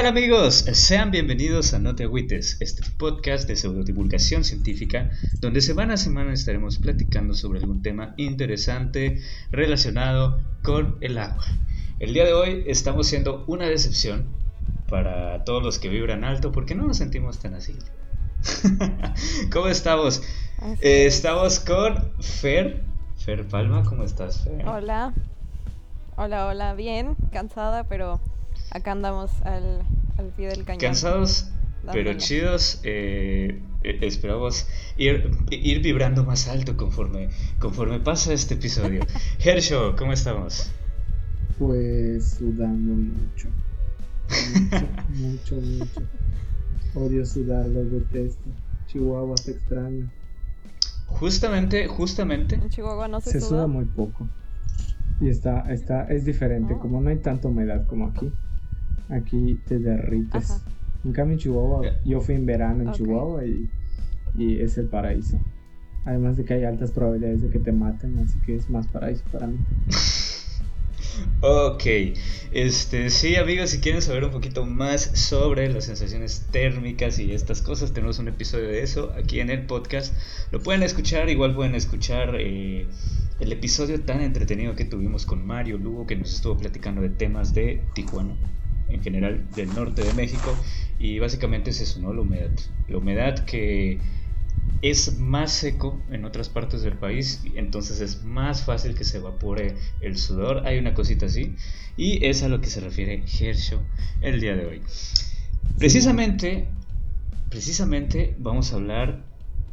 Hey, ¿qué tal amigos? Sean bienvenidos a No te agüites, este podcast de pseudodivulgación científica, donde semana a semana estaremos platicando sobre algún tema interesante relacionado con el agua. El día de hoy estamos siendo una decepción para todos los que vibran alto porque no nos sentimos tan así. ¿Cómo estamos? Eh, estamos con Fer. Fer Palma, ¿cómo estás, Fer? Hola. Hola, hola, bien, cansada, pero acá andamos al, pie del cañón. Cansados, pero chidos. Eh, eh, esperamos ir, ir vibrando más alto conforme, conforme pasa este episodio. Hersho, ¿cómo estamos? Pues sudando mucho. Mucho, mucho, Odio sudar, lo detesto. Chihuahua te extraño. Justamente, justamente. En Chihuahua no se, se suda. muy poco. Y está, está, es diferente, como no hay tanta humedad como aquí. Aquí te derrites. En cambio en Chihuahua, yo fui en verano en Chihuahua y, y es el paraíso. Además de que hay altas probabilidades de que te maten, así que es más paraíso para mí. Ok, este, sí amigos, si quieren saber un poquito más sobre las sensaciones térmicas y estas cosas, tenemos un episodio de eso aquí en el podcast. Lo pueden escuchar, igual pueden escuchar eh, el episodio tan entretenido que tuvimos con Mario Lugo, que nos estuvo platicando de temas de Tijuana, en general del norte de México, y básicamente es eso, ¿no? La humedad. La humedad que es más seco en otras partes del país, entonces es más fácil que se evapore el sudor. Hay una cosita así, y es a lo que se refiere Herschel el día de hoy. Precisamente, precisamente vamos a hablar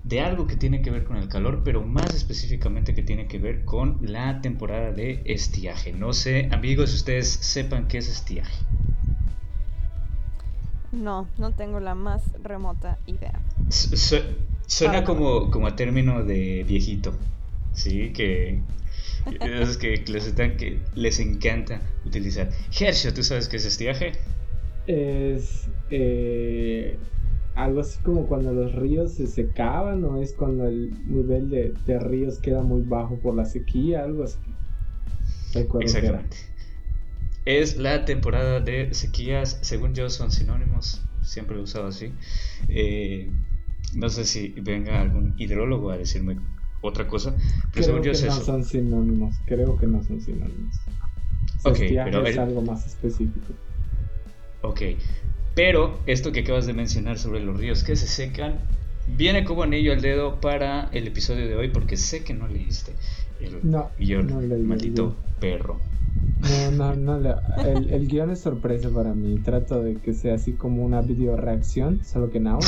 de algo que tiene que ver con el calor, pero más específicamente que tiene que ver con la temporada de estiaje. No sé, amigos, si ustedes sepan qué es estiaje. No, no tengo la más remota idea. Suena como, como a término de viejito, ¿sí? Que, es que, les, que les encanta utilizar. Herschel, ¿tú sabes qué es estiaje? Es eh, algo así como cuando los ríos se secaban o es cuando el nivel de, de ríos queda muy bajo por la sequía, algo así. Exactamente. Es la temporada de sequías, según yo son sinónimos, siempre lo he usado así. Eh, no sé si venga algún hidrólogo a decirme otra cosa, pero creo que no son sinónimos, creo que no son sinónimos. Ok, pero es algo más específico. Ok, pero esto que acabas de mencionar sobre los ríos que se secan viene como anillo al dedo para el episodio de hoy porque sé que no leíste el no, guion, maldito perro. No, no, no, el, el, guion es sorpresa para mí. Trato de que sea así como una video reacción, solo que en audio.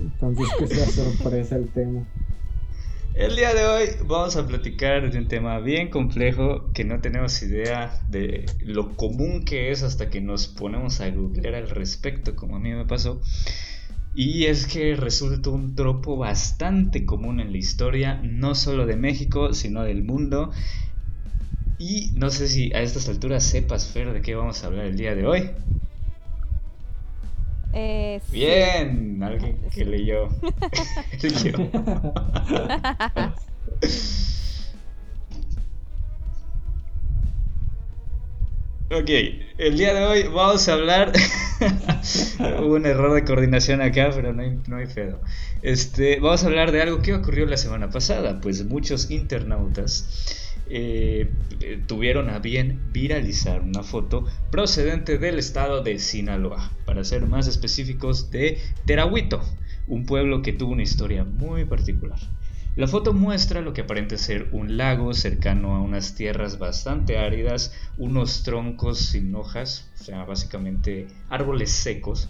Entonces que sea sorpresa el tema. El día de hoy vamos a platicar de un tema bien complejo que no tenemos idea de lo común que es hasta que nos ponemos a googlear al respecto, como a mí me pasó. Y es que resulta un tropo bastante común en la historia, no solo de México, sino del mundo. Y no sé si a estas alturas sepas, Fer, de qué vamos a hablar el día de hoy. Eh, Bien, alguien que leyó. ok, el día de hoy vamos a hablar. Hubo un error de coordinación acá, pero no hay, no hay. Este, vamos a hablar de algo que ocurrió la semana pasada. Pues muchos internautas eh, tuvieron a bien viralizar una foto procedente del estado de Sinaloa, para ser más específicos de Terahuito, un pueblo que tuvo una historia muy particular. La foto muestra lo que aparenta ser un lago cercano a unas tierras bastante áridas, unos troncos sin hojas, o sea, básicamente árboles secos,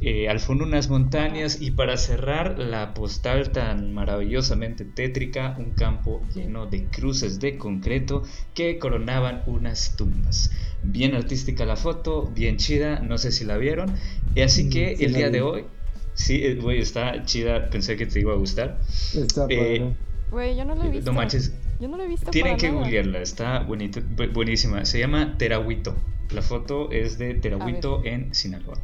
eh, al fondo unas montañas y para cerrar la postal tan maravillosamente tétrica, un campo lleno de cruces de concreto que coronaban unas tumbas. Bien artística la foto, bien chida, no sé si la vieron. Y así que el día de hoy, sí, eh, güey, está chida, pensé que te iba a gustar. Está eh, Güey, yo no la he visto. No manches. Yo no la he visto. Tienen que googlearla, está buenísima. Se llama Terahuito. La foto es de Terahuito en Sinaloa.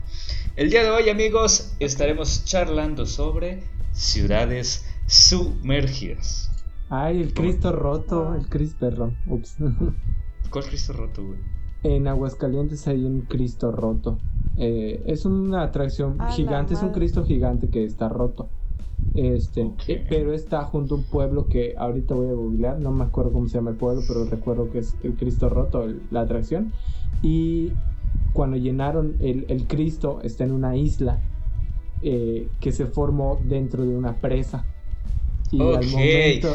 El día de hoy, amigos, estaremos charlando sobre ciudades sumergidas. Ay, el Cristo roto, el Cristo, perdón. Ups. ¿Cuál Cristo roto, güey? En Aguascalientes hay un Cristo roto. Eh, es una atracción gigante, es un Cristo gigante que está roto. Este, eh, pero está junto a un pueblo que ahorita voy a googlear, no me acuerdo cómo se llama el pueblo, pero recuerdo que es el Cristo roto, la atracción. Y cuando llenaron el, el Cristo, está en una isla eh, que se formó dentro de una presa. Y al momento,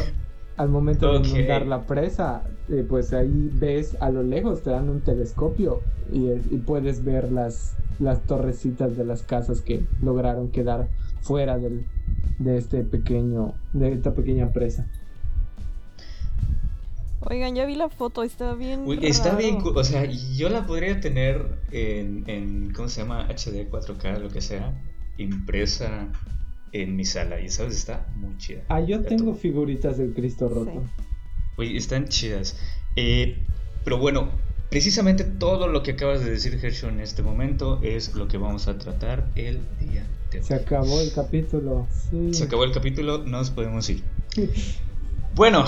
al momento de inundar la presa, eh, pues ahí ves a lo lejos, te dan un telescopio y, y, puedes ver las, las torrecitas de las casas que lograron quedar fuera del, de este pequeño, de esta pequeña presa. Oigan, ya vi la foto, está bien. está bien, o sea, yo la podría tener en, en, ¿cómo se llama? HD 4K, lo que sea, impresa en mi sala. Y sabes, está muy chida. Ah, yo tengo figuritas del Cristo roto. Uy, están chidas. Eh, pero bueno, precisamente todo lo que acabas de decir, Hershey, en este momento es lo que vamos a tratar el día de hoy. Se acabó el capítulo. Se acabó el capítulo, nos podemos ir. Bueno,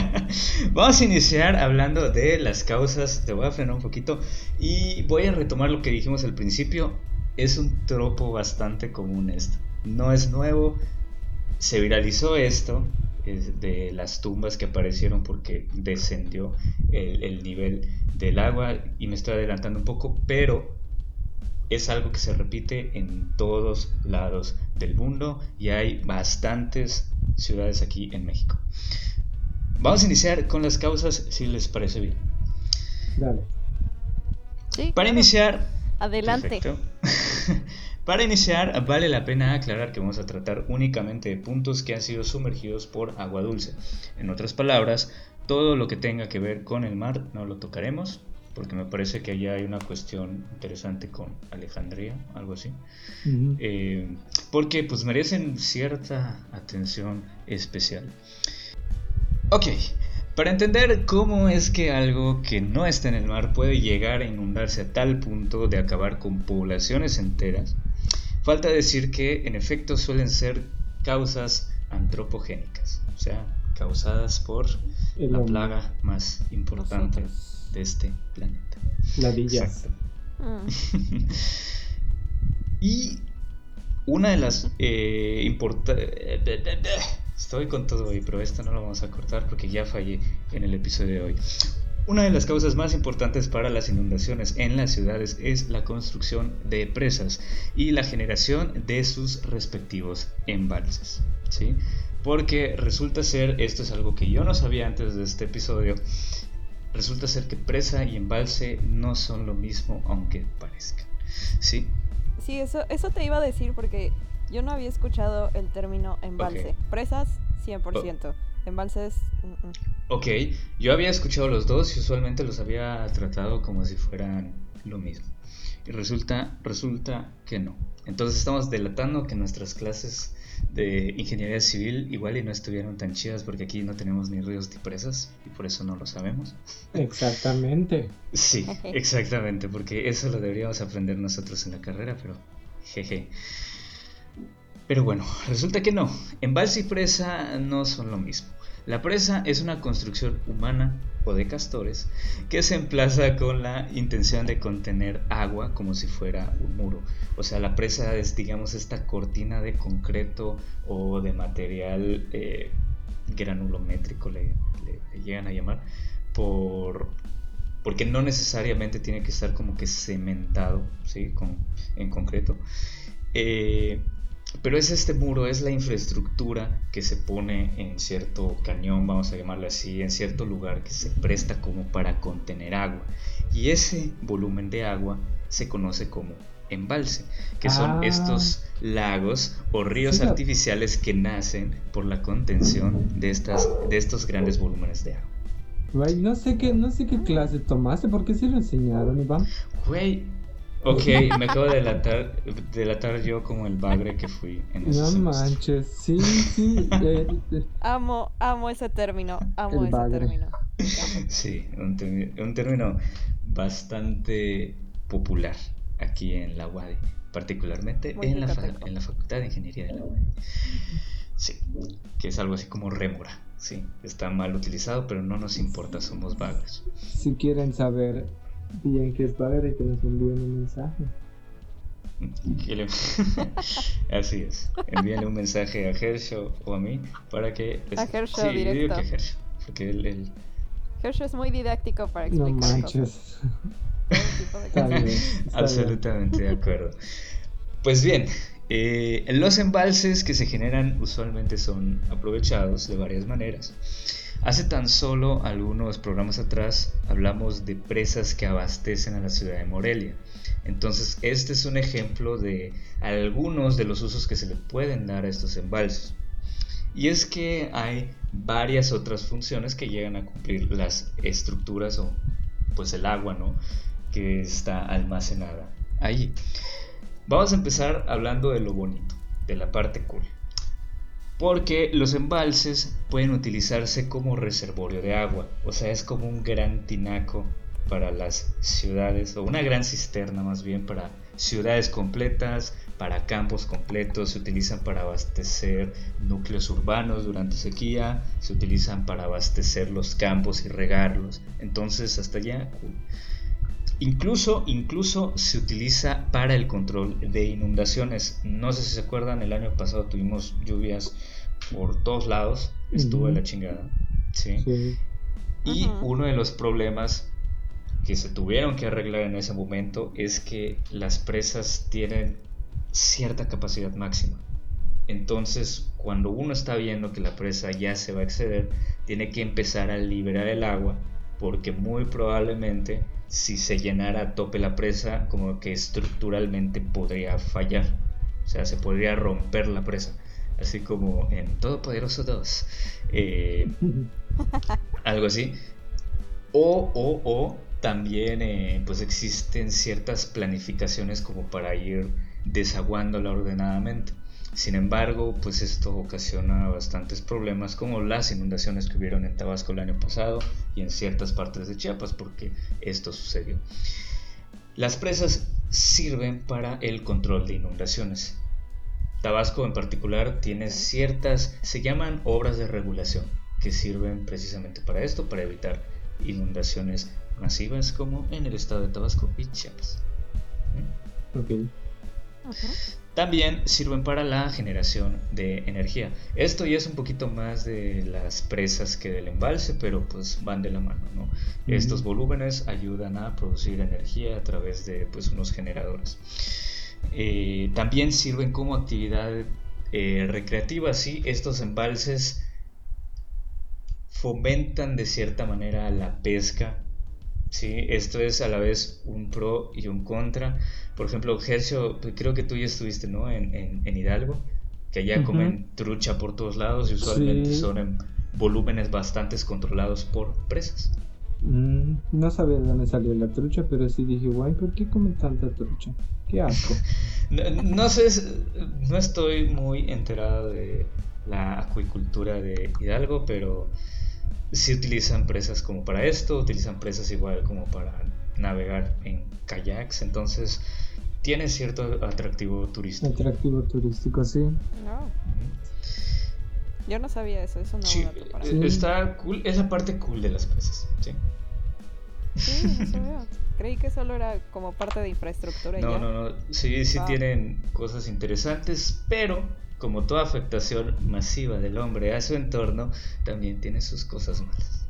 vamos a iniciar hablando de las causas. Te voy a frenar un poquito y voy a retomar lo que dijimos al principio. Es un tropo bastante común esto. No es nuevo. Se viralizó esto de las tumbas que aparecieron porque descendió el, el nivel del agua y me estoy adelantando un poco, pero es algo que se repite en todos lados del mundo y hay bastantes ciudades aquí en México. Vamos a iniciar con las causas si les parece bien. Dale. Para iniciar... Adelante. Para iniciar, vale la pena aclarar que vamos a tratar únicamente de puntos que han sido sumergidos por agua dulce. En otras palabras, todo lo que tenga que ver con el mar no lo tocaremos, porque me parece que allá hay una cuestión interesante con Alejandría, algo así, eh, porque pues merecen cierta atención especial. Ok, para entender cómo es que algo que no está en el mar puede llegar a inundarse a tal punto de acabar con poblaciones enteras, falta decir que en efecto suelen ser causas antropogénicas, o sea, causadas por la plaga más importante de este planeta. Ladillas. Ah. y una de las eh, importantes... Estoy con todo hoy, pero esto no lo vamos a cortar porque ya fallé en el episodio de hoy. Una de las causas más importantes para las inundaciones en las ciudades es la construcción de presas y la generación de sus respectivos embalses. ¿sí? Porque resulta ser, esto es algo que yo no sabía antes de este episodio, resulta ser que presa y embalse no son lo mismo aunque parezcan. ¿Sí? Sí, eso, eso te iba a decir porque yo no había escuchado el término embalse. Presas, 100%. Embalses... Mm, mm. Ok, yo había escuchado los dos y usualmente los había tratado como si fueran lo mismo. Y resulta, resulta que no. Entonces estamos delatando que nuestras clases de ingeniería civil igual y no estuvieron tan chidas porque aquí no tenemos ni ríos ni presas y por eso no lo sabemos. Exactamente. Sí, exactamente, porque eso lo deberíamos aprender nosotros en la carrera, pero jeje. Pero bueno, resulta que no. Embalse y presa no son lo mismo. La presa es una construcción humana o de castores que se emplaza con la intención de contener agua como si fuera un muro. O sea, la presa es, digamos, esta cortina de concreto o de material eh, granulométrico, le, llegan a llamar, por, porque no necesariamente tiene que estar como que cementado ¿sí? Con, en concreto. Eh, pero es este muro, es la infraestructura que se pone en cierto cañón, vamos a llamarlo así, en cierto lugar que se presta como para contener agua. Y ese volumen de agua se conoce como embalse, que son ah. estos lagos o ríos artificiales que nacen por la contención de, estas, de estos grandes volúmenes de agua. no sé qué, no sé qué clase tomaste, ¿por qué se lo enseñaron, Iván? Güey, Ok, me acabo de delatar, yo como el bagre que fui en ese No manches, sí, sí. Eh, eh. Amo, amo ese término, amo ese término. Sí, un, término bastante popular aquí en la UADI, particularmente en la, en la, Facultad de Ingeniería de la UADI. Sí, que es algo así como rémora. Sí, está mal utilizado, pero no nos importa, somos vagos. Si quieren saber Bien que es padre que nos envíen un mensaje. Así es. Envíenle un mensaje a Hershey o a mí para que... A Hershey sí, directo. que porque él, es muy didáctico para explicar No manches. Absolutamente de acuerdo. Pues bien, eh, los embalses que se generan usualmente son aprovechados de varias maneras. Hace tan solo algunos programas atrás hablamos de presas que abastecen a la ciudad de Morelia. Entonces, este es un ejemplo de algunos de los usos que se le pueden dar a estos embalses. Y es que hay varias otras funciones que llegan a cumplir las estructuras o pues el agua, ¿no? Que está almacenada ahí. Vamos a empezar hablando de lo bonito, de la parte cool. Porque los embalses pueden utilizarse como reservorio de agua, o sea, es como un gran tinaco para las ciudades, o una gran cisterna más bien para ciudades completas, para campos completos, se utilizan para abastecer núcleos urbanos durante sequía, se utilizan para abastecer los campos y regarlos. Entonces, hasta allá, Incluso, incluso se utiliza para el control de inundaciones. No sé si se acuerdan, el año pasado tuvimos lluvias por todos lados, estuvo en la chingada. ¿sí? Y uno de los problemas que se tuvieron que arreglar en ese momento es que las presas tienen cierta capacidad máxima. Entonces, cuando uno está viendo que la presa ya se va a exceder, tiene que empezar a liberar el agua porque muy probablemente si se llenara a tope la presa, como que estructuralmente podría fallar. O sea, se podría romper la presa. Así como en Todopoderoso 2. Eh, algo así. O, o, o también eh, pues existen ciertas planificaciones como para ir desaguándola ordenadamente. Sin embargo, pues esto ocasiona bastantes problemas como las inundaciones que hubieron en Tabasco el año pasado y en ciertas partes de Chiapas porque esto sucedió. Las presas sirven para el control de inundaciones. Tabasco en particular tiene ciertas, se llaman obras de regulación, que sirven precisamente para esto, para evitar inundaciones masivas como en el estado de Tabasco y Chiapas. ¿Mm? También sirven para la generación de energía. Esto ya es un poquito más de las presas que del embalse, pero pues van de la mano. ¿no? Estos volúmenes ayudan a producir energía a través de pues, unos generadores. Eh, también sirven como actividad eh, recreativa. ¿sí? Estos embalses fomentan de cierta manera la pesca Sí, esto es a la vez un pro y un contra. Por ejemplo, Gercio, pues, creo que tú ya estuviste, ¿no? En, Hidalgo, que allá comen trucha por todos lados y usualmente son en volúmenes bastante controlados por presas. Mm, no sabía de dónde salió la trucha, pero sí dije, guay, ¿por qué comen tanta trucha? Qué asco. no, sé, no estoy muy enterado de la acuicultura de Hidalgo, pero si utilizan presas como para esto, utilizan presas igual como para navegar en kayaks, entonces tiene cierto atractivo turístico. Atractivo turístico, sí. No. Yo no sabía eso, eso no sí, eh, está cool, es la parte cool de las presas, sí. Sí, sabía. Creí que solo era como parte de infraestructura. No, no, no, sí, sí tienen cosas interesantes, pero como toda afectación masiva del hombre a su entorno, también tiene sus cosas malas.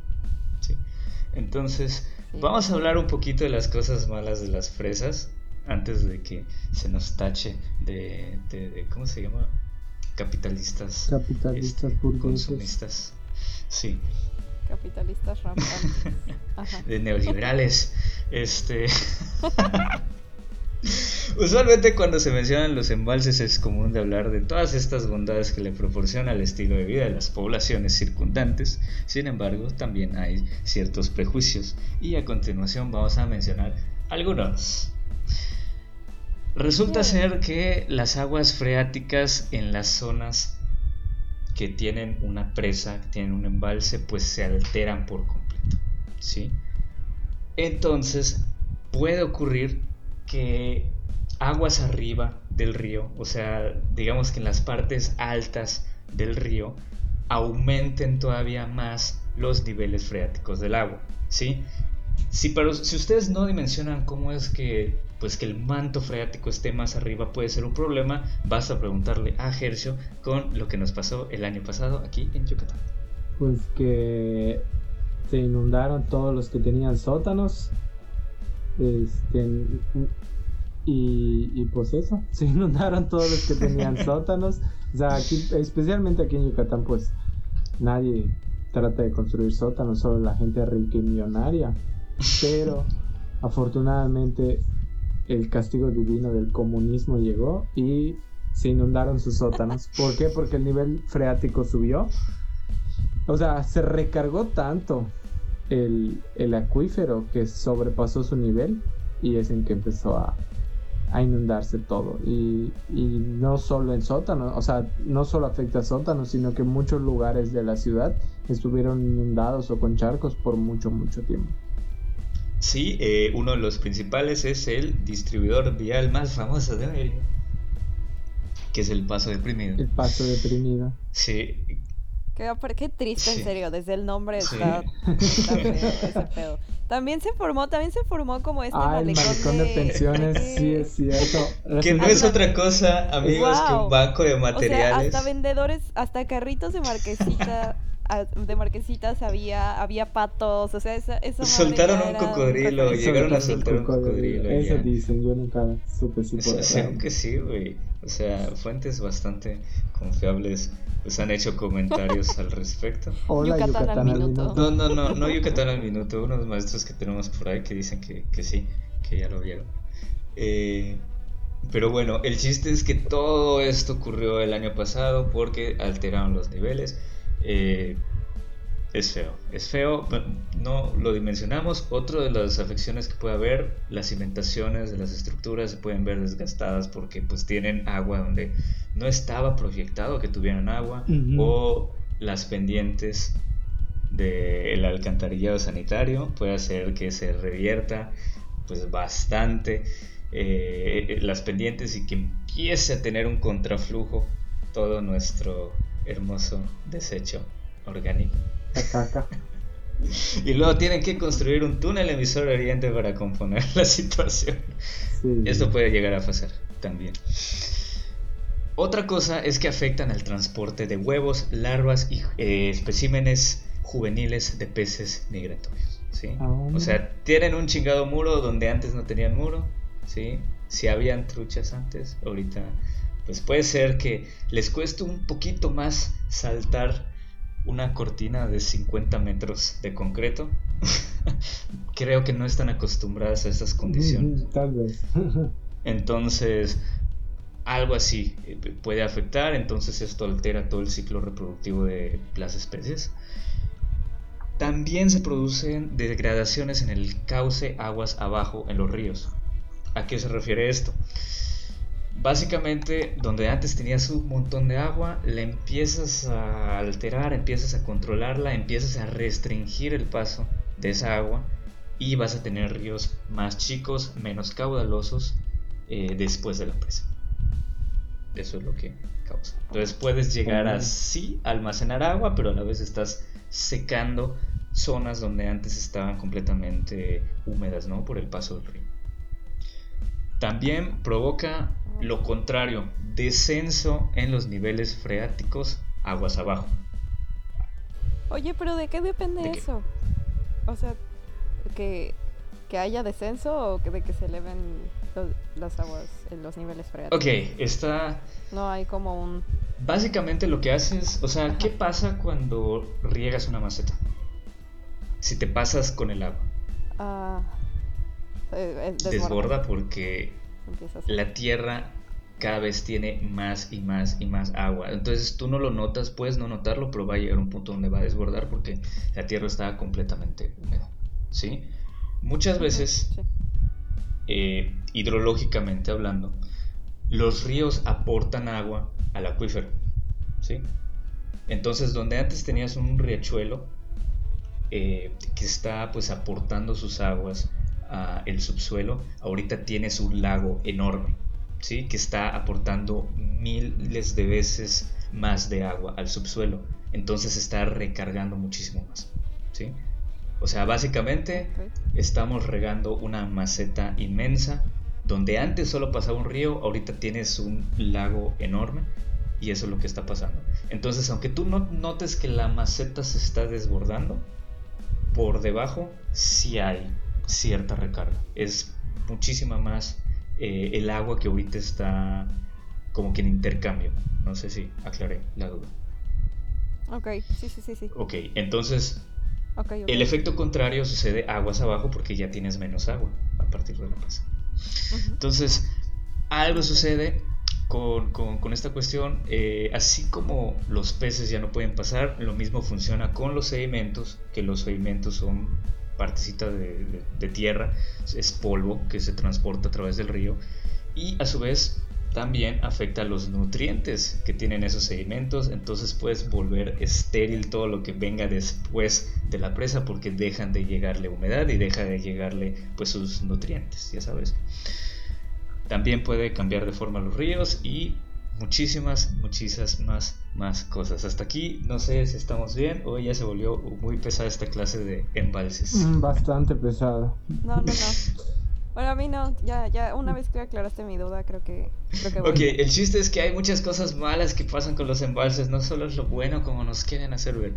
Entonces, vamos a hablar un poquito de las cosas malas de las fresas antes de que se nos tache de, ¿cómo se llama? Capitalistas. Capitalistas este, consumistas. Sí. Capitalistas rampantes. De neoliberales. Este. Usualmente cuando se mencionan los embalses es común de hablar de todas estas bondades que le proporciona el estilo de vida de las poblaciones circundantes, sin embargo también hay ciertos prejuicios y a continuación vamos a mencionar algunos. Resulta ser que las aguas freáticas en las zonas que tienen una presa, que tienen un embalse, pues se alteran por completo. ¿sí? Entonces puede ocurrir que aguas arriba del río, o sea, digamos que en las partes altas del río, aumenten todavía más los niveles freáticos del agua, ¿sí? Si, pero si ustedes no dimensionan cómo es que, pues, que el manto freático esté más arriba puede ser un problema, basta preguntarle a Hercio con lo que nos pasó el año pasado aquí en Yucatán. Pues que se inundaron todos los que tenían sótanos. Este, y, y, pues eso, se inundaron todos los que tenían sótanos. O sea, aquí, especialmente aquí en Yucatán, pues nadie trata de construir sótanos, solo la gente rica y millonaria. Pero afortunadamente el castigo divino del comunismo llegó y se inundaron sus sótanos. ¿Por qué? Porque el nivel freático subió. O sea, se recargó tanto el, acuífero que sobrepasó su nivel y es en que empezó a, inundarse todo. Y, y, no solo en sótanos, o sea, no solo afecta a sótanos, sino que muchos lugares de la ciudad estuvieron inundados o con charcos por mucho, mucho tiempo. Sí, eh, uno de los principales es el distribuidor vial más famoso de América, que es el Paso Deprimido. El Paso Deprimido. Sí. Qué, qué triste, en serio, desde el nombre está, feo ese pedo. También se formó, también se formó como este ah, malecón, el malecón de, pensiones, sí es cierto. Que no es otra cosa, amigos, que un banco de materiales. O sea, hasta vendedores, hasta carritos de marquesita de marquesitas había, había patos, o sea, esa, esa Soltaron un cocodrilo, llegaron a soltar un cocodrilo. Eso dicen, yo nunca supe si por sea, que sí, güey. O sea, fuentes bastante confiables pues han hecho comentarios al respecto. Hola, Yucatán, al minuto. No, no, no, no Yucatán al minuto. Unos maestros que tenemos por ahí que dicen que, que sí, que ya lo vieron. Eh, pero bueno, el chiste es que todo esto ocurrió el año pasado porque alteraron los niveles. Eh, es feo, es feo, no lo dimensionamos. Otra de las afecciones que puede haber, las cimentaciones de las estructuras se pueden ver desgastadas porque pues tienen agua donde no estaba proyectado que tuvieran agua o las pendientes del alcantarillado sanitario puede hacer que se revierta pues bastante eh, las pendientes y que empiece a tener un contraflujo todo nuestro hermoso desecho orgánico. y luego tienen que construir un túnel emisor oriente para componer la situación. Esto puede llegar a pasar también. Otra cosa es que afectan al transporte de huevos, larvas y eh, especímenes juveniles de peces migratorios. ¿sí? Ah. O sea, tienen un chingado muro donde antes no tenían muro. ¿sí? Si habían truchas antes, ahorita pues puede ser que les cueste un poquito más saltar una cortina de 50 metros de concreto. Creo que no están acostumbradas a estas condiciones. Tal vez. Entonces, algo así eh, puede afectar, entonces esto altera todo el ciclo reproductivo de las especies. También se producen degradaciones en el cauce aguas abajo en los ríos. ¿A qué se refiere esto? Básicamente, donde antes tenías un montón de agua, la empiezas a alterar, empiezas a controlarla, empiezas a restringir el paso de esa agua y vas a tener ríos más chicos, menos caudalosos eh, después de la presa. Eso es lo que causa. Entonces puedes llegar a sí almacenar agua, pero a la vez estás secando zonas donde antes estaban completamente húmedas, ¿no? Por el paso del río. También provoca lo contrario, descenso en los niveles freáticos aguas abajo. Oye, pero ¿de qué depende eso? O sea, que, haya descenso o que de que se eleven las aguas en los niveles freáticos. Ok, está... No hay como un... Básicamente lo que haces, o sea, ¿qué pasa cuando riegas una maceta? Si te pasas con el agua. Ah... Eh, desborda porque la tierra cada vez tiene más y más y más agua. Entonces tú no lo notas, puedes no notarlo, pero va a llegar un punto donde va a desbordar porque la tierra está completamente húmeda. ¿sí? Muchas veces, eh, hidrológicamente hablando, los ríos aportan agua al acuífero. ¿sí? Entonces, donde antes tenías un riachuelo eh, que está pues aportando sus aguas el subsuelo, ahorita tienes un lago enorme, ¿sí? que está aportando miles de veces más de agua al subsuelo, entonces está recargando muchísimo más. ¿sí? O sea, básicamente estamos regando una maceta inmensa donde antes solo pasaba un río, ahorita tienes un lago enorme y eso es lo que está pasando. Entonces, aunque tú no notes que la maceta se está desbordando, por debajo sí hay cierta recarga. Es muchísima más eh, el agua que ahorita está como que en intercambio. No sé si aclaré la duda. Ok, sí, sí, sí. sí. Ok, entonces el efecto contrario sucede aguas abajo porque ya tienes menos agua a partir de la masa. Entonces, algo sucede con, esta cuestión. Eh, así como los peces ya no pueden pasar, lo mismo funciona con los sedimentos, que los sedimentos son partecita de, de tierra, es polvo que se transporta a través del río y a su vez también afecta los nutrientes que tienen esos sedimentos, entonces puedes volver estéril todo lo que venga después de la presa porque dejan de llegarle humedad y deja de llegarle pues sus nutrientes, ya sabes. También puede cambiar de forma los ríos y muchísimas, muchísimas más, más cosas. Hasta aquí no sé si estamos bien o ya se volvió muy pesada esta clase de embalses. Mm, bastante pesado. No, no, no. Bueno, a mí no, ya, ya, una vez que aclaraste mi duda, creo que... Creo que ok, el chiste es que hay muchas cosas malas que pasan con los embalses, no solo es lo bueno como nos quieren hacer ver.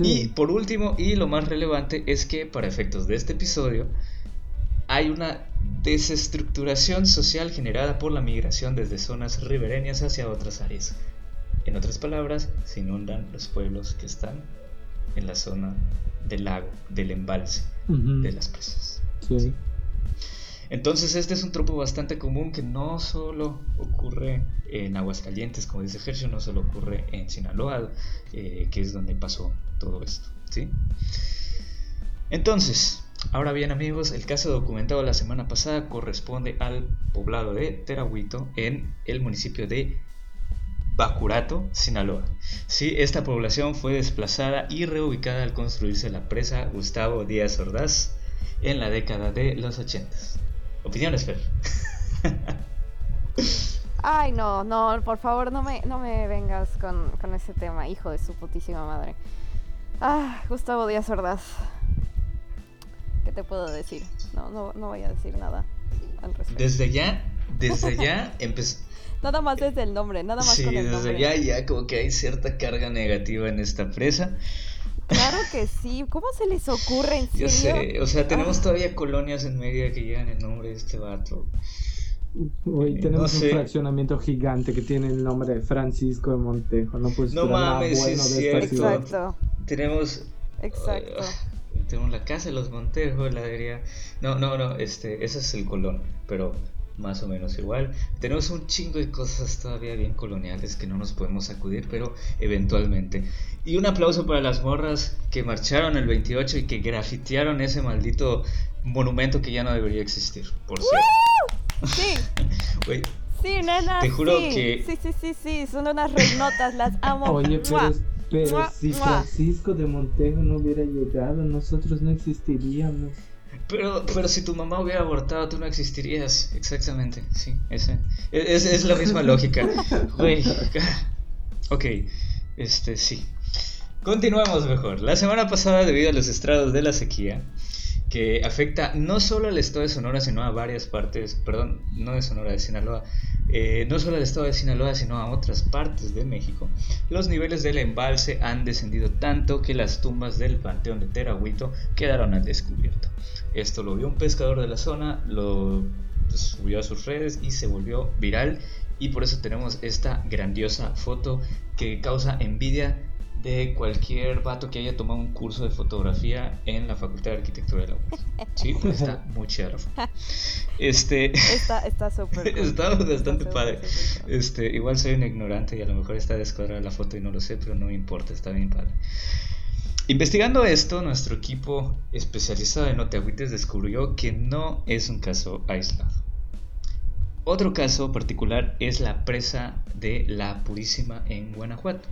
Y por último, y lo más relevante, es que para efectos de este episodio, hay una desestructuración social generada por la migración desde zonas ribereñas hacia otras áreas. En otras palabras, se inundan los pueblos que están en la zona del lago, del embalse, de las presas. ¿Sí? Entonces este es un tropo bastante común que no solo ocurre en Aguascalientes, como dice Herschel, no solo ocurre en Sinaloa, eh, que es donde pasó todo esto. ¿sí? Entonces, ahora bien amigos, el caso documentado la semana pasada corresponde al poblado de Terahuito en el municipio de Bacurato, Sinaloa. Sí, esta población fue desplazada y reubicada al construirse la presa Gustavo Díaz Ordaz en la década de los 80. Opiniones, Fer. Ay, no, no, por favor, no me, no me vengas con, con ese tema, hijo de su putísima madre. Ah, Gustavo Díaz Ordaz. ¿Qué te puedo decir? No, no, no voy a decir nada al respecto. Desde ya, desde ya empezó. Nada más desde el nombre, nada más con el nombre. Sí, desde ya, ya como que hay cierta carga negativa en esta presa. Claro que sí. ¿Cómo se les ocurre en serio? Yo sé, o sea, tenemos ah. todavía colonias en media que llevan el nombre de este vato. Hoy tenemos un fraccionamiento gigante que tiene el nombre de Francisco de Montejo. No puedes no mames, bueno es Exacto. Tenemos. Exacto. Tenemos la casa de los Montejo, la diría. No, no, no, este, ese es el Colón, pero más o menos igual. Tenemos un chingo de cosas todavía bien coloniales que no nos podemos acudir, pero eventualmente. Y un aplauso para las morras que marcharon el 28 y que grafitearon ese maldito monumento que ya no debería existir, por cierto. Sí. Sí, nena. Te juro que. Sí, sí, sí, sí. Son unas renotas, las amo. Oye, pero, pero si Francisco de Montejo no hubiera llegado, nosotros no existiríamos. Pero, pero si tu mamá hubiera abortado, tú no existirías. Exactamente, sí, ese. Es, es la misma lógica. Güey. Ok, este, sí. Continuamos mejor. La semana pasada, debido a los estrados de la sequía, que afecta no solo al estado de Sonora, sino a varias partes, perdón, no de Sonora, de Sinaloa, eh, no solo al estado de Sinaloa, sino a otras partes de México, los niveles del embalse han descendido tanto que las tumbas del panteón de Terahuito quedaron al descubierto. Esto lo vio un pescador de la zona, lo subió a sus redes y se volvió viral y por eso tenemos esta grandiosa foto que causa envidia de cualquier vato que haya tomado un curso de fotografía en la Facultad de Arquitectura de la UAS. Sí, pues está muy chévere. Este está súper está bastante padre. Este, igual soy un ignorante y a lo mejor está descuadrada la foto y no lo sé, pero no me importa, está bien padre. Investigando esto, nuestro equipo especializado en Oteahuites descubrió que no es un caso aislado. Otro caso particular es la presa de la Purísima en Guanajuato.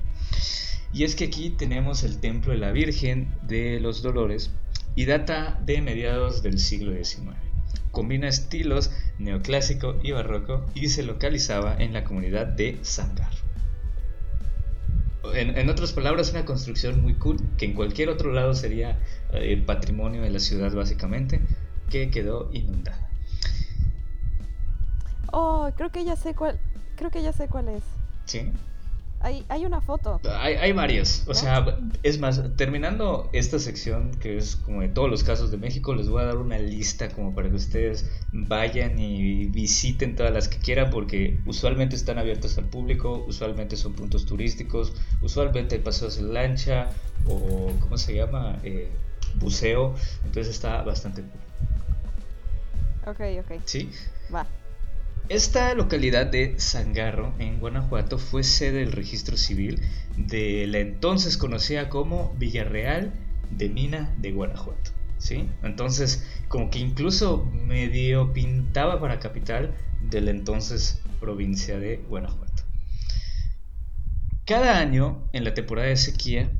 Y es que aquí tenemos el templo de la Virgen de los Dolores y data de mediados del siglo XIX. Combina estilos neoclásico y barroco y se localizaba en la comunidad de Sangar. en, otras palabras, una construcción muy cool, que en cualquier otro lado sería eh, patrimonio de la ciudad básicamente, que quedó inundada. Oh, creo que ya sé cuál, creo que ya sé cuál es. ¿Sí? Hay, hay una foto. Hay, hay varios. O sea, es más, terminando esta sección, que es como de todos los casos de México, les voy a dar una lista como para que ustedes vayan y visiten todas las que quieran, porque usualmente están abiertas al público, usualmente son puntos turísticos, usualmente hay paseos en lancha o, ¿cómo se llama? Eh, buceo. Entonces está bastante Ok, ok. Sí. Va. Esta localidad de Sangarro, en Guanajuato, fue sede del registro civil de la entonces conocida como Villarreal de Mina de Guanajuato. ¿sí? Entonces, como que incluso medio pintaba para capital de la entonces provincia de Guanajuato. Cada año, en la temporada de sequía,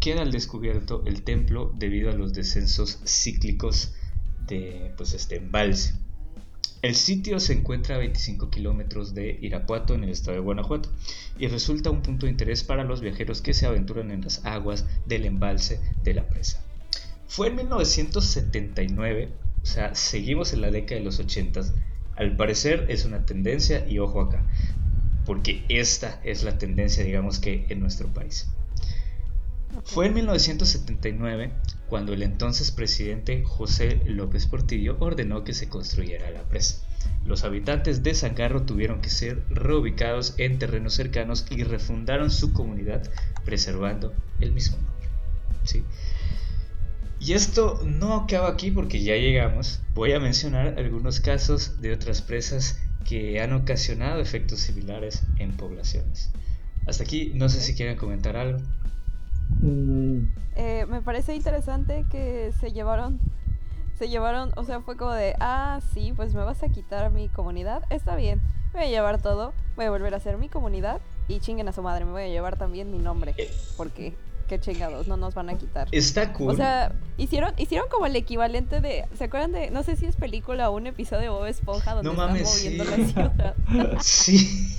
queda al descubierto el templo debido a los descensos cíclicos de pues, este embalse. El sitio se encuentra a 25 kilómetros de Irapuato, en el estado de Guanajuato, y resulta un punto de interés para los viajeros que se aventuran en las aguas del embalse de la presa. Fue en 1979, o sea, seguimos en la década de los 80. Al parecer es una tendencia, y ojo acá, porque esta es la tendencia, digamos que, en nuestro país. Fue en 1979 cuando el entonces presidente José López Portillo ordenó que se construyera la presa. Los habitantes de Sangarro tuvieron que ser reubicados en terrenos cercanos y refundaron su comunidad preservando el mismo nombre. ¿sí? Y esto no acaba aquí porque ya llegamos. Voy a mencionar algunos casos de otras presas que han ocasionado efectos similares en poblaciones. Hasta aquí, no sé si quieren comentar algo. Mm. Eh, me parece interesante que se llevaron, se llevaron, o sea, fue como de, ah, sí, pues me vas a quitar mi comunidad, está bien, me voy a llevar todo, voy a volver a ser mi comunidad y chinguen a su madre, me voy a llevar también mi nombre, porque qué chingados, no nos van a quitar. Está cool. O sea, hicieron, hicieron como el equivalente de, ¿se acuerdan de, no sé si es película o un episodio de Bob Esponja donde están moviendo la ciudad? sí.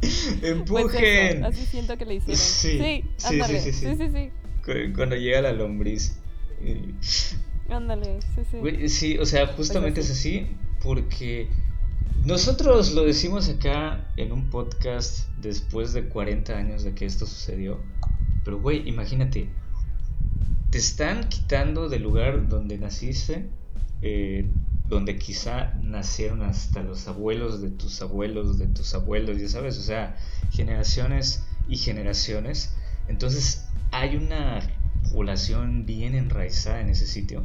Empujen. así siento que le hicieron. Sí, sí, sí, sí, sí, Cuando llega la lombriz. Ándale, sí, sí. Sí, o sea, justamente es así porque nosotros lo decimos acá en un podcast después de 40 años de que esto sucedió. Pero, güey, imagínate, te están quitando del lugar donde naciste, eh, donde quizá nacieron hasta los abuelos de tus abuelos, de tus abuelos, ya sabes, o sea, generaciones y generaciones. Entonces hay una población bien enraizada en ese sitio.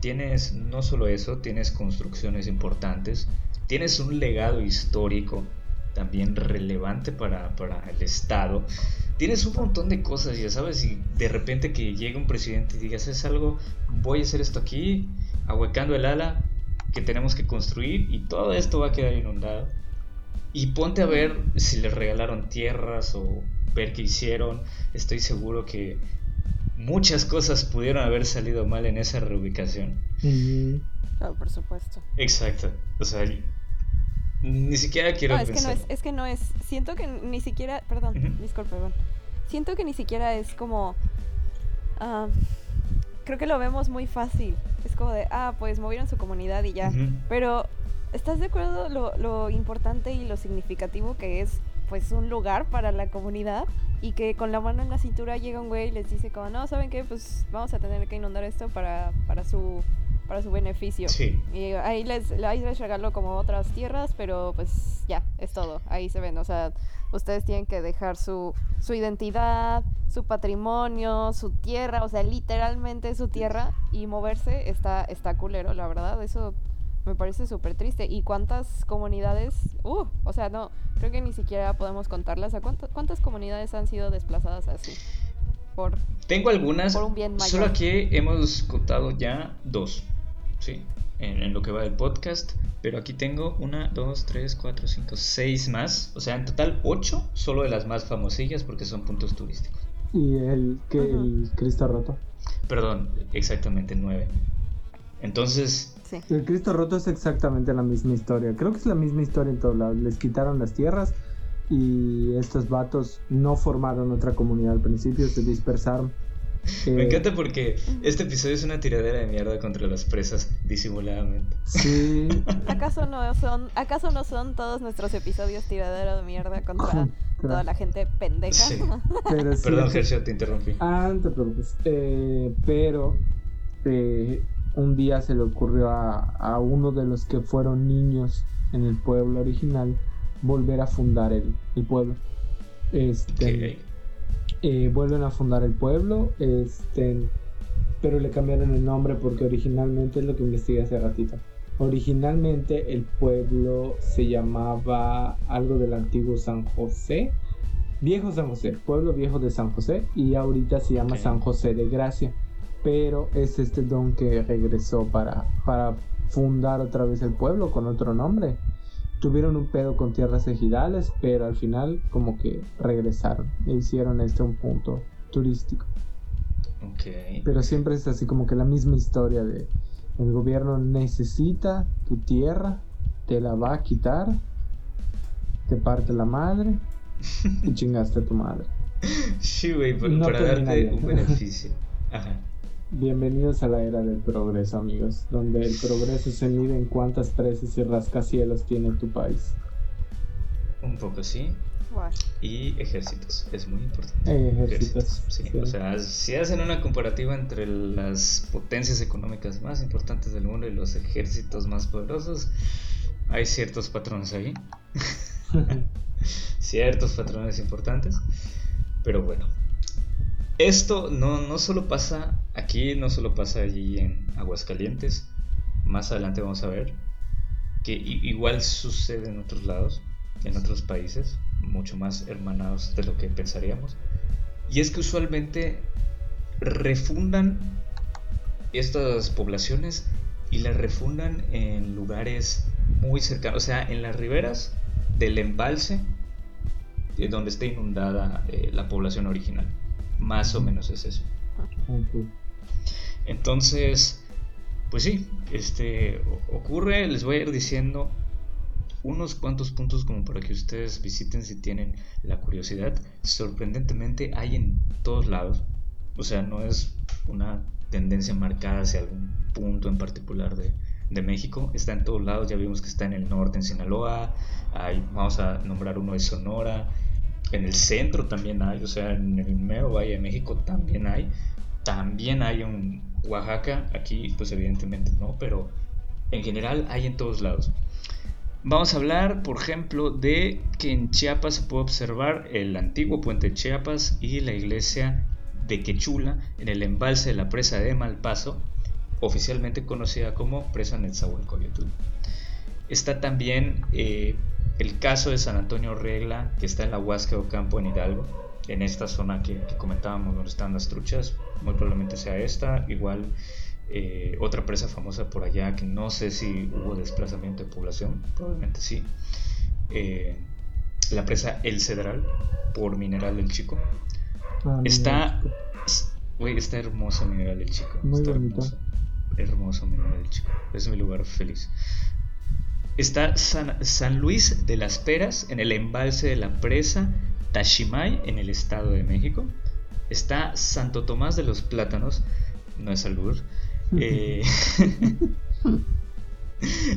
Tienes no solo eso, tienes construcciones importantes, tienes un legado histórico también relevante para, para el Estado. Tienes un montón de cosas, ya sabes, y de repente que llega un presidente y digas, es algo, voy a hacer esto aquí, ahuecando el ala que tenemos que construir y todo esto va a quedar inundado. Y ponte a ver si les regalaron tierras o ver qué hicieron. Estoy seguro que muchas cosas pudieron haber salido mal en esa reubicación. por supuesto. Exacto. O sea, ni siquiera quiero no, es Que no es, es que no es. Siento que ni siquiera. Perdón, disculpe, perdón. Siento que ni siquiera es como. Ah, creo que lo vemos muy fácil. Es como de, ah, pues movieron su comunidad y ya. Pero, ¿estás de acuerdo lo, lo importante y lo significativo que es, pues, un lugar para la comunidad? Y que con la mano en la cintura llega un güey y les dice como, no, ¿saben qué? Pues vamos a tener que inundar esto para, para su para su beneficio. Sí. Y ahí les, ahí les regaló como otras tierras, pero pues ya, es todo. Ahí se ven, o sea, ustedes tienen que dejar su, su identidad, su patrimonio, su tierra, o sea, literalmente su tierra y moverse está, está culero, la verdad, eso me parece súper triste. ¿Y cuántas comunidades? Uh, o sea, no, creo que ni siquiera podemos contarlas. ¿A cuántas comunidades han sido desplazadas así? Por, Tengo algunas, por un bien solo aquí hemos contado ya dos. Sí, en, lo que va del podcast. Pero aquí tengo una, dos, tres, cuatro, cinco, seis más. O sea, en total ocho, solo de las más famosillas porque son puntos turísticos. ¿Y el, que, el Cristo roto? Perdón, exactamente nueve. Entonces... El Cristo roto es exactamente la misma historia. Creo que es la misma historia en todos lados. Les quitaron las tierras y estos vatos no formaron otra comunidad al principio, se dispersaron. Me encanta porque este episodio es una tiradera de mierda contra las presas disimuladamente. Sí. ¿Acaso no son, acaso no son todos nuestros episodios tiradera de mierda contra toda la gente pendeja? Perdón, Gercio, te interrumpí. Ah, no te preocupes. Eh, pero eh, un día se le ocurrió a, uno de los que fueron niños en el pueblo original volver a fundar el, pueblo. Este, eh, vuelven a fundar el pueblo, este, pero le cambiaron el nombre porque originalmente es lo que investigué hace ratito. Originalmente el pueblo se llamaba algo del antiguo San José, Viejo San José, pueblo viejo de San José, y ahorita se llama San José de Gracia. Pero es este don que regresó para, para fundar otra vez el pueblo con otro nombre tuvieron un pedo con tierras ejidales, pero al final como que regresaron e hicieron este un punto turístico. Okay. Pero siempre es así como que la misma historia de el gobierno necesita tu tierra, te la va a quitar, te parte la madre y chingaste a tu madre. Sí, güey, para darte un beneficio. Ajá. Bienvenidos a la era del progreso, amigos, donde el progreso se mide en cuántas presas y rascacielos tiene tu país. Un poco sí. Y ejércitos, es muy importante. Eh, ejércitos. Sí. O sea, si hacen una comparativa entre las potencias económicas más importantes del mundo y los ejércitos más poderosos, hay ciertos patrones ahí. ciertos patrones importantes. Pero bueno, esto no, no solo pasa aquí, no solo pasa allí en Aguascalientes. Más adelante vamos a ver que igual sucede en otros lados, en otros países, mucho más hermanados de lo que pensaríamos. Y es que usualmente refundan estas poblaciones y las refundan en lugares muy cercanos, o sea, en las riberas del embalse donde está inundada eh, la población original. Más o menos es eso. Entonces, pues sí, este ocurre, les voy a ir diciendo unos cuantos puntos como para que ustedes visiten si tienen la curiosidad. Sorprendentemente hay en todos lados. O sea, no es una tendencia marcada hacia algún punto en particular de, de México. Está en todos lados. Ya vimos que está en el norte, en Sinaloa. Hay, vamos a nombrar uno de Sonora. En el centro también hay, o sea, en el mero Valle de México también hay. También hay un Oaxaca, aquí pues evidentemente no, pero en general hay en todos lados. Vamos a hablar, por ejemplo, de que en Chiapas se puede observar el antiguo puente de Chiapas y la iglesia de Quechula en el embalse de la presa de Malpaso, oficialmente conocida como presa Netzahualcoyotl. Está también eh, el caso de San Antonio Regla, que está en la Huasca de Ocampo, en Hidalgo, en esta zona que, comentábamos donde están las truchas, muy probablemente sea esta, igual eh, otra presa famosa por allá que no sé si hubo desplazamiento de población, probablemente sí. Eh, la presa El Cedral por Mineral del Chico. Ah, está, está hermoso Mineral del Chico. Muy está bonito. Hermoso, hermoso Mineral del Chico. Es mi lugar feliz. Está San, Luis de las Peras en el embalse de la presa Tashimay en el Estado de México. Está Santo Tomás de los Plátanos, no es albur, eh,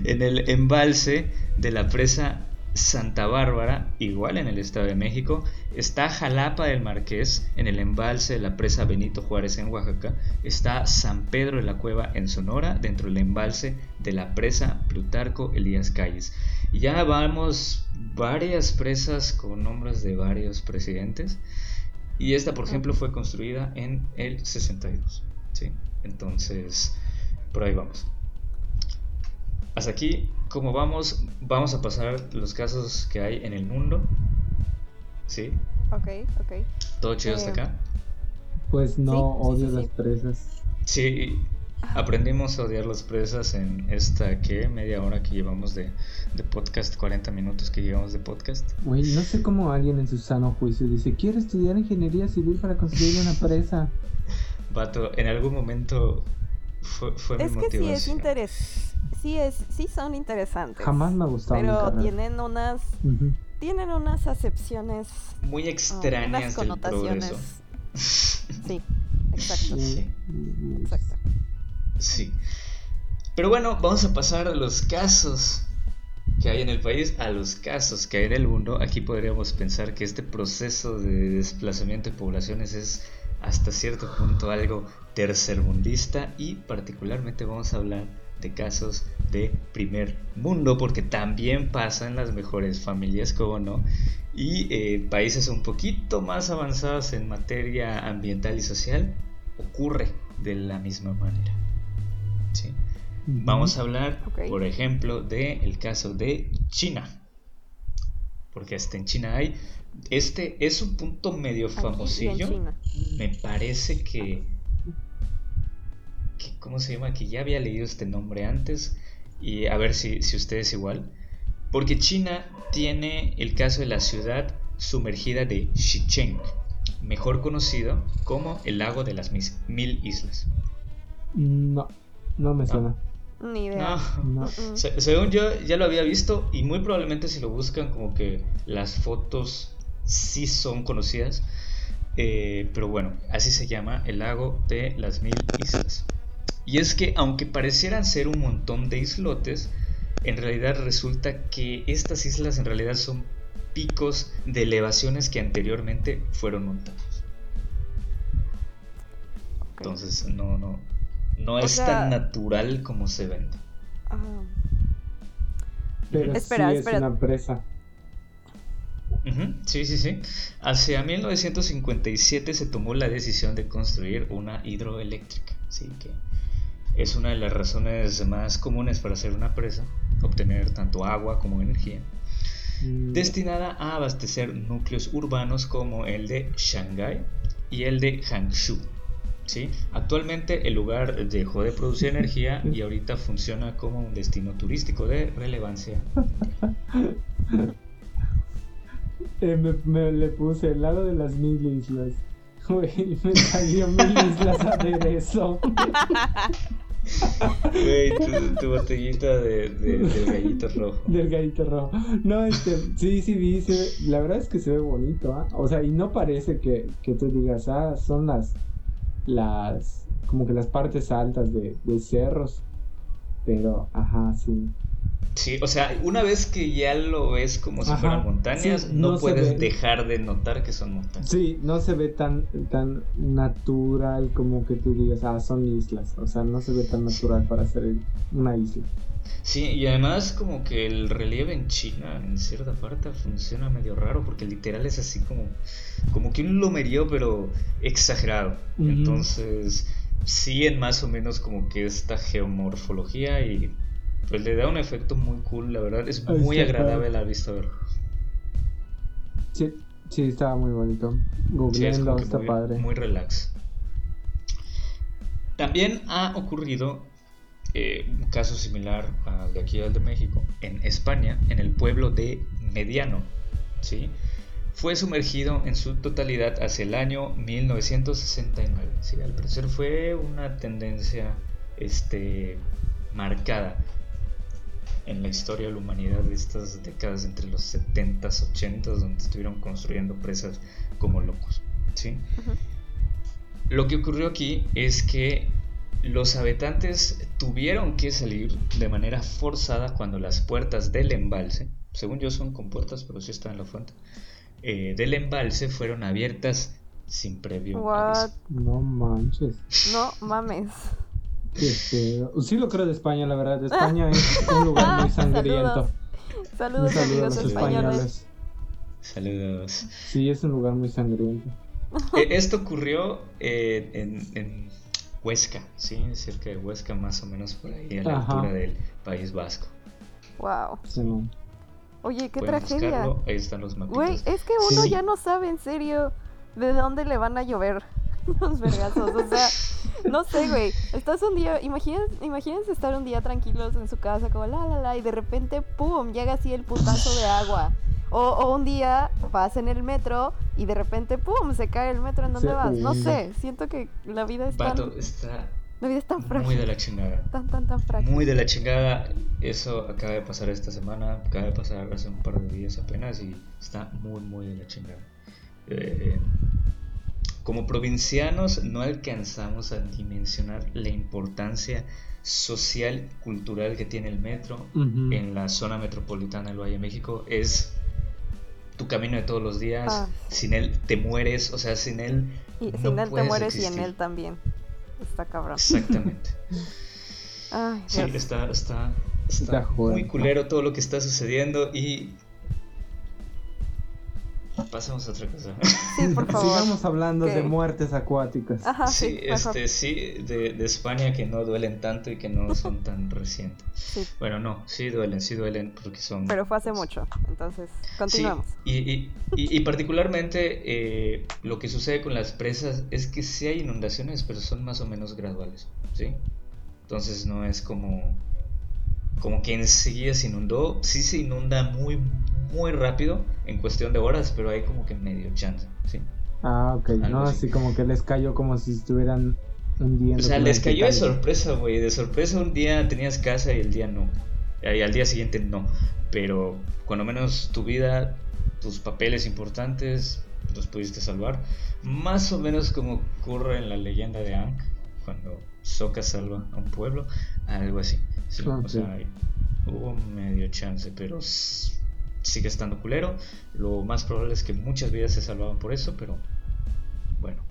en el embalse de la presa Santa Bárbara, igual en el Estado de México, está Jalapa del Marqués, en el embalse de la presa Benito Juárez en Oaxaca, está San Pedro de la Cueva en Sonora, dentro del embalse de la presa Plutarco Elías Calles. Y ya vamos varias presas con nombres de varios presidentes, y esta, por ejemplo, fue construida en el 62. ¿sí? Entonces, por ahí vamos. Hasta aquí, como vamos, vamos a pasar los casos que hay en el mundo. ¿Sí? Ok, ok. ¿Todo chido hasta acá? Pues no odio las presas. Sí, aprendimos a odiar las presas en esta, ¿qué? Media hora que llevamos de, de podcast, 40 minutos que llevamos de podcast. Güey, no sé cómo alguien en su sano juicio dice, quiero estudiar ingeniería civil para construir una presa. Vato, en algún momento fue, fue es que sí es interés sí es sí son interesantes jamás me ha gustado pero tienen unas tienen unas acepciones muy extrañas del progreso. Sí, exacto. Sí. Exacto. Sí. Pero bueno, vamos a pasar a los casos que hay en el país a los casos que hay en el mundo. Aquí podríamos pensar que este proceso de desplazamiento de poblaciones es hasta cierto punto algo tercermundista y particularmente vamos a hablar de casos de primer mundo porque también pasa en las mejores familias, como no, y eh, países un poquito más avanzados en materia ambiental y social ocurre de la misma manera. ¿Sí? Vamos a hablar, por ejemplo, del el caso de China. Porque hasta en China hay. Este es un punto medio famosillo. Me parece que, que. ¿Cómo se llama? Que ya había leído este nombre antes. Y a ver si, si ustedes igual. Porque China tiene el caso de la ciudad sumergida de Xicheng, mejor conocido como el lago de las mil islas. No, no me suena. Ni idea. No. según yo, ya lo había visto y muy probablemente si lo buscan como que las fotos sí son conocidas. Eh, pero bueno, así se llama el lago de las mil islas. Y es que aunque parecieran ser un montón de islotes, en realidad resulta que estas islas en realidad son picos de elevaciones que anteriormente fueron montados. Entonces, no, no, no es tan natural como se vende. Ah. Pero espera, sí espera. es una presa. Sí, sí, sí. Hacia 1957 se tomó la decisión de construir una hidroeléctrica. Así que es una de las razones más comunes para hacer una presa, obtener tanto agua como energía, mm. destinada a abastecer núcleos urbanos como el de Shanghái y el de Hangzhou. ¿Sí? Actualmente el lugar dejó de producir energía y ahorita funciona como un destino turístico de relevancia. Eh, me, le puse el lado de las mil islas. Güey, me salió mil islas a ver eso. Güey, tu, botellita de, del gallito rojo. Del gallito rojo. No, este, sí, sí, vi, la verdad es que se ve bonito, ¿ah? O sea, y no parece que, que tú digas, ah, son las las como que las partes altas de, cerros. Pero, ajá, sí. Sí, o sea, una vez que ya lo ves como si fueran montañas, no, puedes dejar de notar que son montañas. Sí, no se ve tan, tan natural como que tú digas, ah, son islas. O sea, no se ve tan natural para ser una isla. Sí, y además como que el relieve en China en cierta parte funciona medio raro porque literal es así como, como que un lomerío pero exagerado. Entonces, sí en más o menos como que esta geomorfología y pues le da un efecto muy cool, la verdad es muy agradable la vista verlo. Sí, sí, estaba muy bonito. Googleando, está muy, padre. Muy relax. También ha ocurrido eh, un caso similar al de aquí al de México, en España, en el pueblo de Mediano, ¿sí? fue sumergido en su totalidad hacia el año 1969. ¿sí? Al parecer fue una tendencia este, marcada en la historia de la humanidad de estas décadas entre los 70s, 80s, donde estuvieron construyendo presas como locos. ¿sí? Lo que ocurrió aquí es que los habitantes tuvieron que salir de manera forzada cuando las puertas del embalse, según yo son con puertas, pero sí están en la fuente, eh, del embalse fueron abiertas sin previo aviso. No manches. No mames. Sí lo creo de España, la verdad. España es un lugar muy sangriento. Saludos, amigos españoles. Saludos. Sí, es un lugar muy sangriento. Eh, esto ocurrió eh, en Huesca, sí, cerca de Huesca, más o menos por ahí, a la altura del País Vasco. Wow. Oye, qué tragedia. Ahí están los mapitas. Güey, es que uno ya no sabe en serio de dónde le van a llover los vergazos. O sea, no sé, güey. Estás un día, imagínense, imagínense estar un día tranquilos en su casa, como la la la, y de repente, pum, llega así el putazo de agua. O, un día vas en el metro y de repente, ¡pum!, se cae el metro en donde vas. No sé, siento que la vida es Vato, está la vida es tan frágil. Muy de la chingada. Tan, tan, tan frágil. Muy de la chingada. eso acaba de pasar esta semana, acaba de pasar hace un par de días apenas y está muy, muy de la chingada. Eh, como provincianos no alcanzamos a dimensionar la importancia social cultural que tiene el metro en la zona metropolitana del Valle de México. Es tu camino de todos los días. Ah. Sin él te mueres, o sea, sin él. Y sin él te mueres y en él también. Está cabrón. Exactamente. sí, está, está, está muy culero todo lo que está sucediendo y Pasemos a otra cosa. Sí, por favor. Sigamos hablando de muertes acuáticas. sí, este, sí, de, de, España que no duelen tanto y que no son tan recientes. Bueno, no, sí duelen, sí duelen porque son... Pero fue hace mucho, entonces continuamos. y, y, y, particularmente eh, lo que sucede con las presas es que sí hay inundaciones, pero son más o menos graduales, ¿sí? Entonces no es como como que enseguida se inundó. Sí se inunda muy, muy rápido en cuestión de horas, pero hay como que medio chance, ¿sí? Ah, ok. no, así. como que les cayó como si estuvieran hundiendo. O sea, les cayó de sorpresa, güey. De sorpresa un día tenías casa y el día no. Y al día siguiente no. Pero cuando menos tu vida, tus papeles importantes, los pudiste salvar. Más o menos como ocurre en la leyenda de Ankh, cuando Soka salva a un pueblo, algo así. Sí, o sea, hubo medio chance, pero sigue estando culero. Lo más probable es que muchas vidas se salvaban por eso, pero bueno.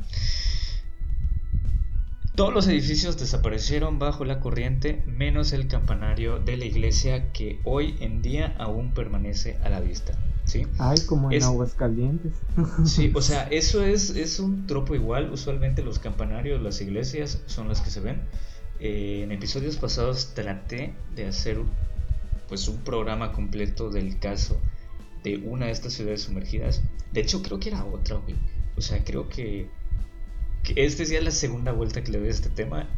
Todos los edificios desaparecieron bajo la corriente, menos el campanario de la iglesia que hoy en día aún permanece a la vista. ¿sí? Ay, como en aguas calientes. Sí, o sea, eso es, es un tropo igual. Usualmente los campanarios, las iglesias son las que se ven. Eh, en episodios pasados traté de hacer pues un programa completo del caso de una de estas ciudades sumergidas. De hecho, creo que era otra, güey. O sea, creo que, que esta es ya la segunda vuelta que le doy a este tema.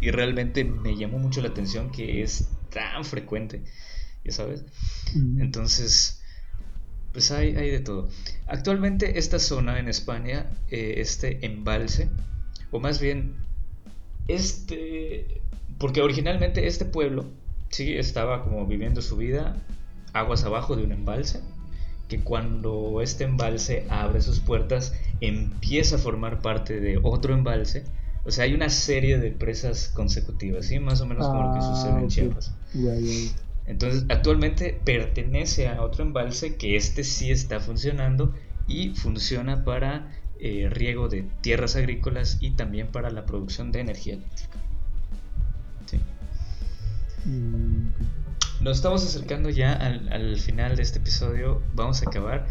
Y realmente me llamó mucho la atención que es tan frecuente. Ya sabes. Entonces, pues hay, hay de todo. Actualmente esta zona en España, eh, este embalse, o más bien este, porque originalmente este pueblo, sí, estaba como viviendo su vida aguas abajo de un embalse, que cuando este embalse abre sus puertas empieza a formar parte de otro embalse. O sea, hay una serie de presas consecutivas, ¿sí? Más o menos como lo que ah, sucede en Chiapas. Entonces, actualmente pertenece a otro embalse que este sí está funcionando y funciona para eh, riego de tierras agrícolas y también para la producción de energía eléctrica. Mm, Nos estamos acercando ya al, final de este episodio, vamos a acabar.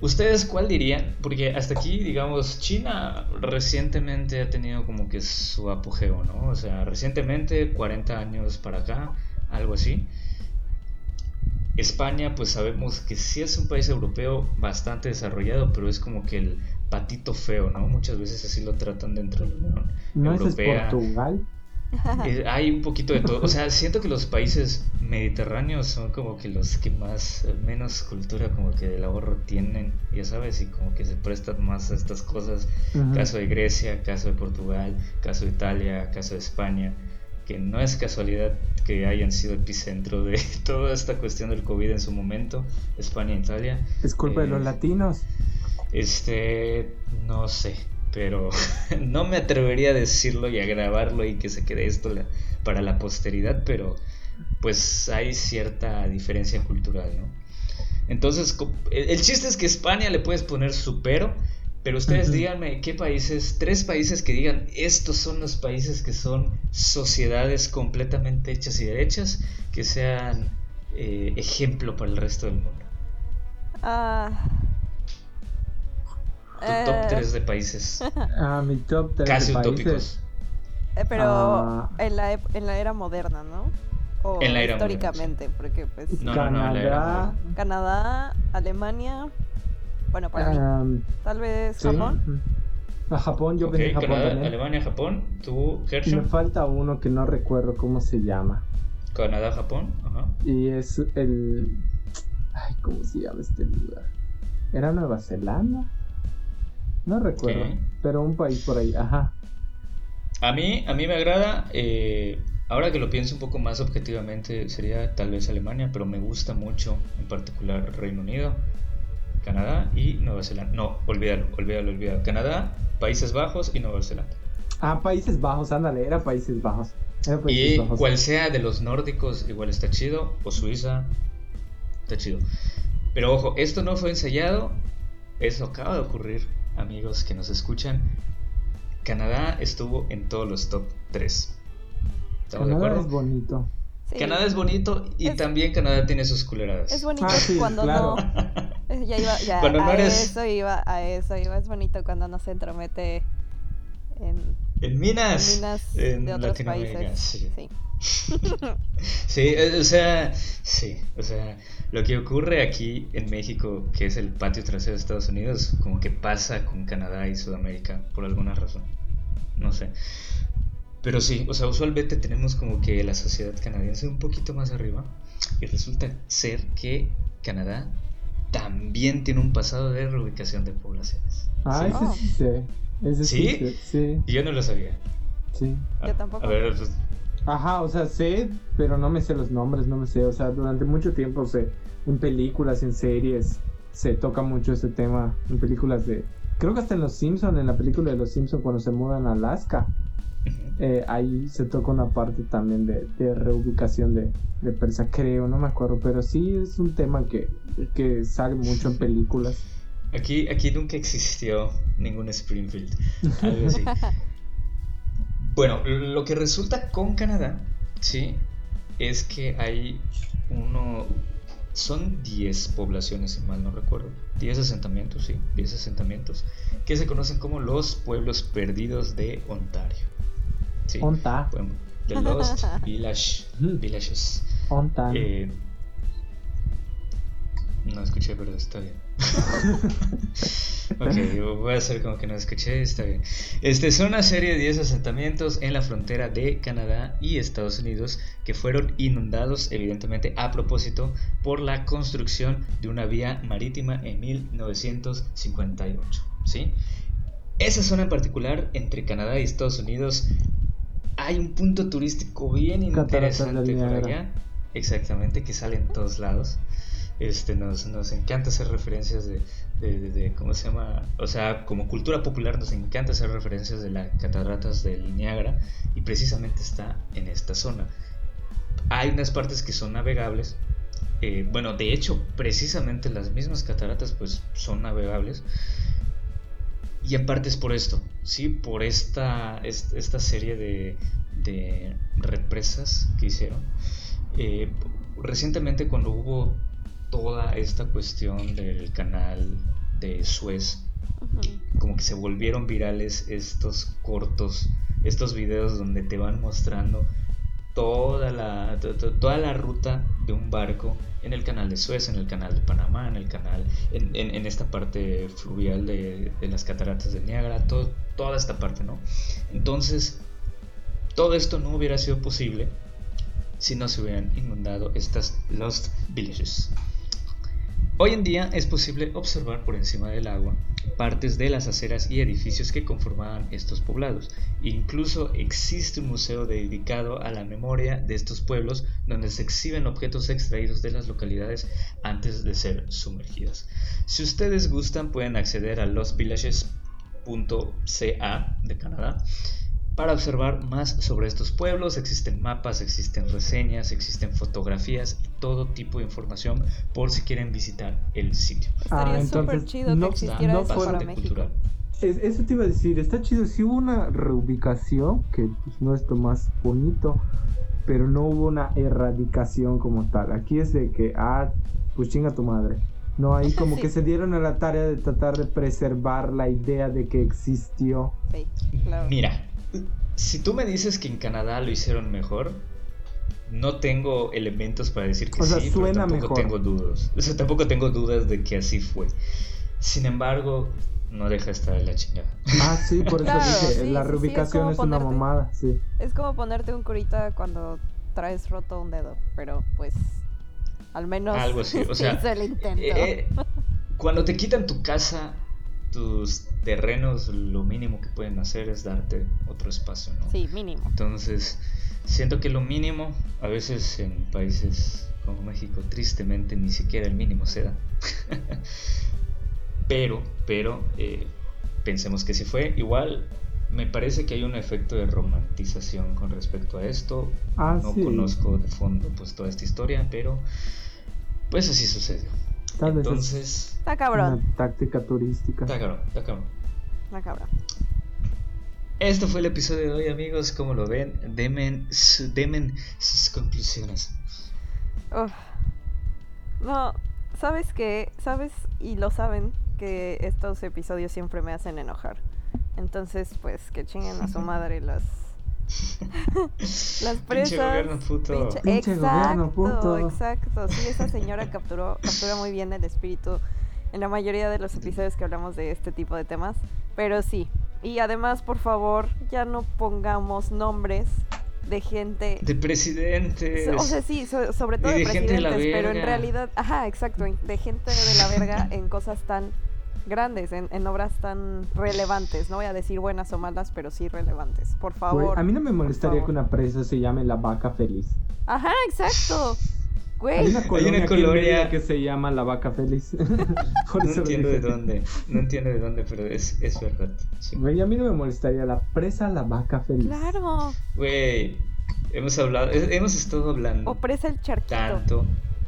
¿Ustedes cuál dirían? Porque hasta aquí, digamos, China recientemente ha tenido como que su apogeo, ¿no? O sea, recientemente, 40 años para acá, algo así. España, pues sabemos que sí es un país europeo bastante desarrollado, pero es como que el patito feo, ¿no? Muchas veces así lo tratan dentro de la Unión ¿No Europea. Es Portugal? Eh, hay un poquito de todo. O sea, siento que los países mediterráneos son como que los que más, menos cultura como que del ahorro tienen, ya sabes, y como que se prestan más a estas cosas. Caso de Grecia, caso de Portugal, caso de Italia, caso de España, que no es casualidad que hayan sido epicentro de toda esta cuestión del COVID en su momento, España e Italia. Es culpa de los eh, latinos. Este, no sé, pero no me atrevería a decirlo y a grabarlo y que se quede esto para la posteridad, pero pues hay cierta diferencia cultural, ¿no? Entonces, el chiste es que España le puedes poner su pero, pero ustedes díganme qué países, tres países que digan, estos son los países que son sociedades completamente hechas y derechas, que sean eh, ejemplo para el resto del mundo. Ah tu top 3 de países. Ah, mi top 3 Casi utópicos. Eh, pero ah. en, la, en la era moderna, ¿no? O en la era históricamente, porque pues... No, Canadá, Canadá, Alemania, bueno, para mí, tal vez Japón. A Japón, yo okay, Japón Canadá, Alemania, Japón, tú, Herschel. Me falta uno que no recuerdo cómo se llama. Canadá, Japón, ajá. Y es el... Ay, ¿cómo se llama este lugar? ¿Era Nueva Zelanda? No recuerdo, pero un país por ahí, ajá. A mí, a mí me agrada eh, ahora que lo pienso un poco más objetivamente, sería tal vez Alemania, pero me gusta mucho en particular Reino Unido, Canadá y Nueva Zelanda. No, olvídalo, olvídalo, olvídalo. Canadá, Países Bajos y Nueva Zelanda. Ah, Países Bajos, ándale, era Países Bajos. y cual sea de los nórdicos, igual está chido, o Suiza, está chido. Pero ojo, esto no fue ensayado, eso acaba de ocurrir, amigos que nos escuchan. Canadá estuvo en todos los top 3. ¿Estamos de acuerdo? es bonito. Canadá es bonito y también Canadá tiene sus culeradas. Es bonito ah, cuando no. Ya iba, ya, cuando no a eso iba, a eso iba. Es bonito cuando no se entromete en, en minas, en de otros países. Sí. Sí. sí, eh, o sea, sí, o sea, lo que ocurre aquí en México, que es el patio trasero de Estados Unidos, como que pasa con Canadá y Sudamérica por alguna razón. No sé. Pero sí, o sea, usualmente tenemos como que la sociedad canadiense un poquito más arriba. Y resulta ser que Canadá también tiene un pasado de reubicación de poblaciones. Ah, ¿Sí? ese sí ¿Sí? sí. Y yo no lo sabía. Sí. yo tampoco. A ver, pues... Ajá, o sea, sé, pero no me sé los nombres, no me sé. O sea, durante mucho tiempo sé, en películas, en series, se toca mucho este tema. En películas de. Creo que hasta en Los Simpsons, en la película de Los Simpsons, cuando se mudan a Alaska eh, ahí se toca una parte también de, reubicación de, de Persa, creo, no me acuerdo, pero sí es un tema que, que sale mucho en películas. Aquí, aquí nunca existió ningún Springfield, bueno, lo que resulta con Canadá, sí, es que hay uno, son 10 poblaciones, si mal no recuerdo, 10 asentamientos, sí, 10 asentamientos, que se conocen como los pueblos perdidos de Ontario. Sí. Onta. The Lost Village, Villages. Onta. Eh, no escuché, pero está bien. ok, voy a hacer como que no escuché, está bien. Este son una serie de 10 asentamientos en la frontera de Canadá y Estados Unidos que fueron inundados, evidentemente a propósito, por la construcción de una vía marítima en 1958. ¿sí? Esa zona en particular, entre Canadá y Estados Unidos, hay un punto turístico bien interesante por allá. Exactamente, que sale en todos lados. Este, nos, nos encanta hacer referencias de, de, ¿cómo se llama? O sea, como cultura popular nos encanta hacer referencias de las cataratas del Niágara y precisamente está en esta zona. Hay unas partes que son navegables. Eh, bueno, de hecho, precisamente las mismas cataratas pues son navegables. Y en parte es por esto, ¿sí? Por esta, esta serie de, de represas que hicieron. Eh, recientemente cuando hubo toda esta cuestión del canal de Suez, como que se volvieron virales estos cortos, estos videos donde te van mostrando toda la, toda la ruta de un barco en el canal de Suez, en el canal de Panamá, en el canal, en, en, esta parte fluvial de, de, las cataratas de Niágara, todo, toda esta parte, ¿no? Entonces, todo esto no hubiera sido posible si no se hubieran inundado estas Lost Villages. Hoy en día es posible observar por encima del agua partes de las aceras y edificios que conformaban estos poblados. Incluso existe un museo dedicado a la memoria de estos pueblos donde se exhiben objetos extraídos de las localidades antes de ser sumergidas. Si ustedes gustan pueden acceder a losvillages.ca de Canadá para observar más sobre estos pueblos existen mapas, existen reseñas, existen fotografías y todo tipo de información por si quieren visitar el sitio. Estaría ah, súper chido que existiera eso para México. eso te iba a decir, está chido, si hubo una reubicación, que pues, no es lo más bonito, pero no hubo una erradicación como tal. Aquí es de que, ah, pues chinga tu madre. No, ahí como que se dieron a la tarea de tratar de preservar la idea de que existió. Sí, claro. Mira, si tú me dices que en Canadá lo hicieron mejor, no tengo elementos para decir que sí, pero tampoco tengo dudas. O sea, tampoco tengo dudas de que así fue. Sin embargo, no deja estar la chingada. Ah, sí, por eso dije, la reubicación es, una mamada, sí. Es como ponerte un curita cuando traes roto un dedo, pero pues al menos algo así, o sea, el intento. Eh, cuando te quitan tu casa tus terrenos lo mínimo que pueden hacer es darte otro espacio, ¿no? Sí, mínimo. Entonces, Siento que lo mínimo, a veces en países como México, tristemente ni siquiera el mínimo se da. pero, pero, eh, pensemos que si fue. Igual, me parece que hay un efecto de romantización con respecto a esto. Ah, no conozco de fondo pues toda esta historia, pero pues así sucedió. Entonces, está cabrón. Una táctica turística. Está cabrón, está cabrón. Está cabrón. Esto fue el episodio de hoy, amigos. Como lo ven, demen, demen sus conclusiones. No, ¿sabes qué? ¿Sabes? Y lo saben que estos episodios siempre me hacen enojar. Entonces, pues, que chinguen a su madre las... las presas. Pinche gobierno puto. exacto, exacto. Sí, esa señora capturó, captura muy bien el espíritu en la mayoría de los episodios que hablamos de este tipo de temas. Pero sí. Y además, por favor, ya no pongamos nombres de gente. De presidentes. O sea, sí, sobre todo de, presidentes, pero en realidad, ajá, exacto, de gente de la verga en cosas tan grandes, en, obras tan relevantes. No voy a decir buenas o malas, pero sí relevantes. Por favor. a mí no me molestaría que una presa se llame La Vaca Feliz. Ajá, exacto. Hay una colonia, que se llama La Vaca Feliz. no entiendo de dónde, no entiendo de dónde, pero es, es verdad. Güey, a mí no me molestaría la presa La Vaca Feliz. Claro. Güey, hemos hablado, hemos estado hablando. O presa el charquito. Tanto.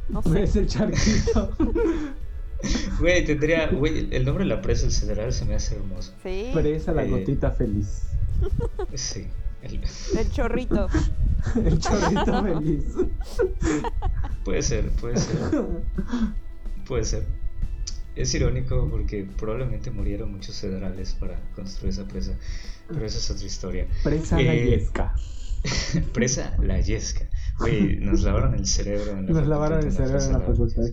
No sé. Presa el charquito. Güey, tendría, güey, el nombre de la presa el Cedral se me hace hermoso. Sí. Presa La eh, Gotita Feliz. Sí. El, chorrito. el chorrito feliz. Puede ser, puede ser. Puede ser. Es irónico porque probablemente murieron muchos federales para construir esa presa. Pero esa es otra historia. Presa la eh, yesca. presa la yesca. Güey, nos lavaron el cerebro en la Nos lavaron el cerebro en la facultad.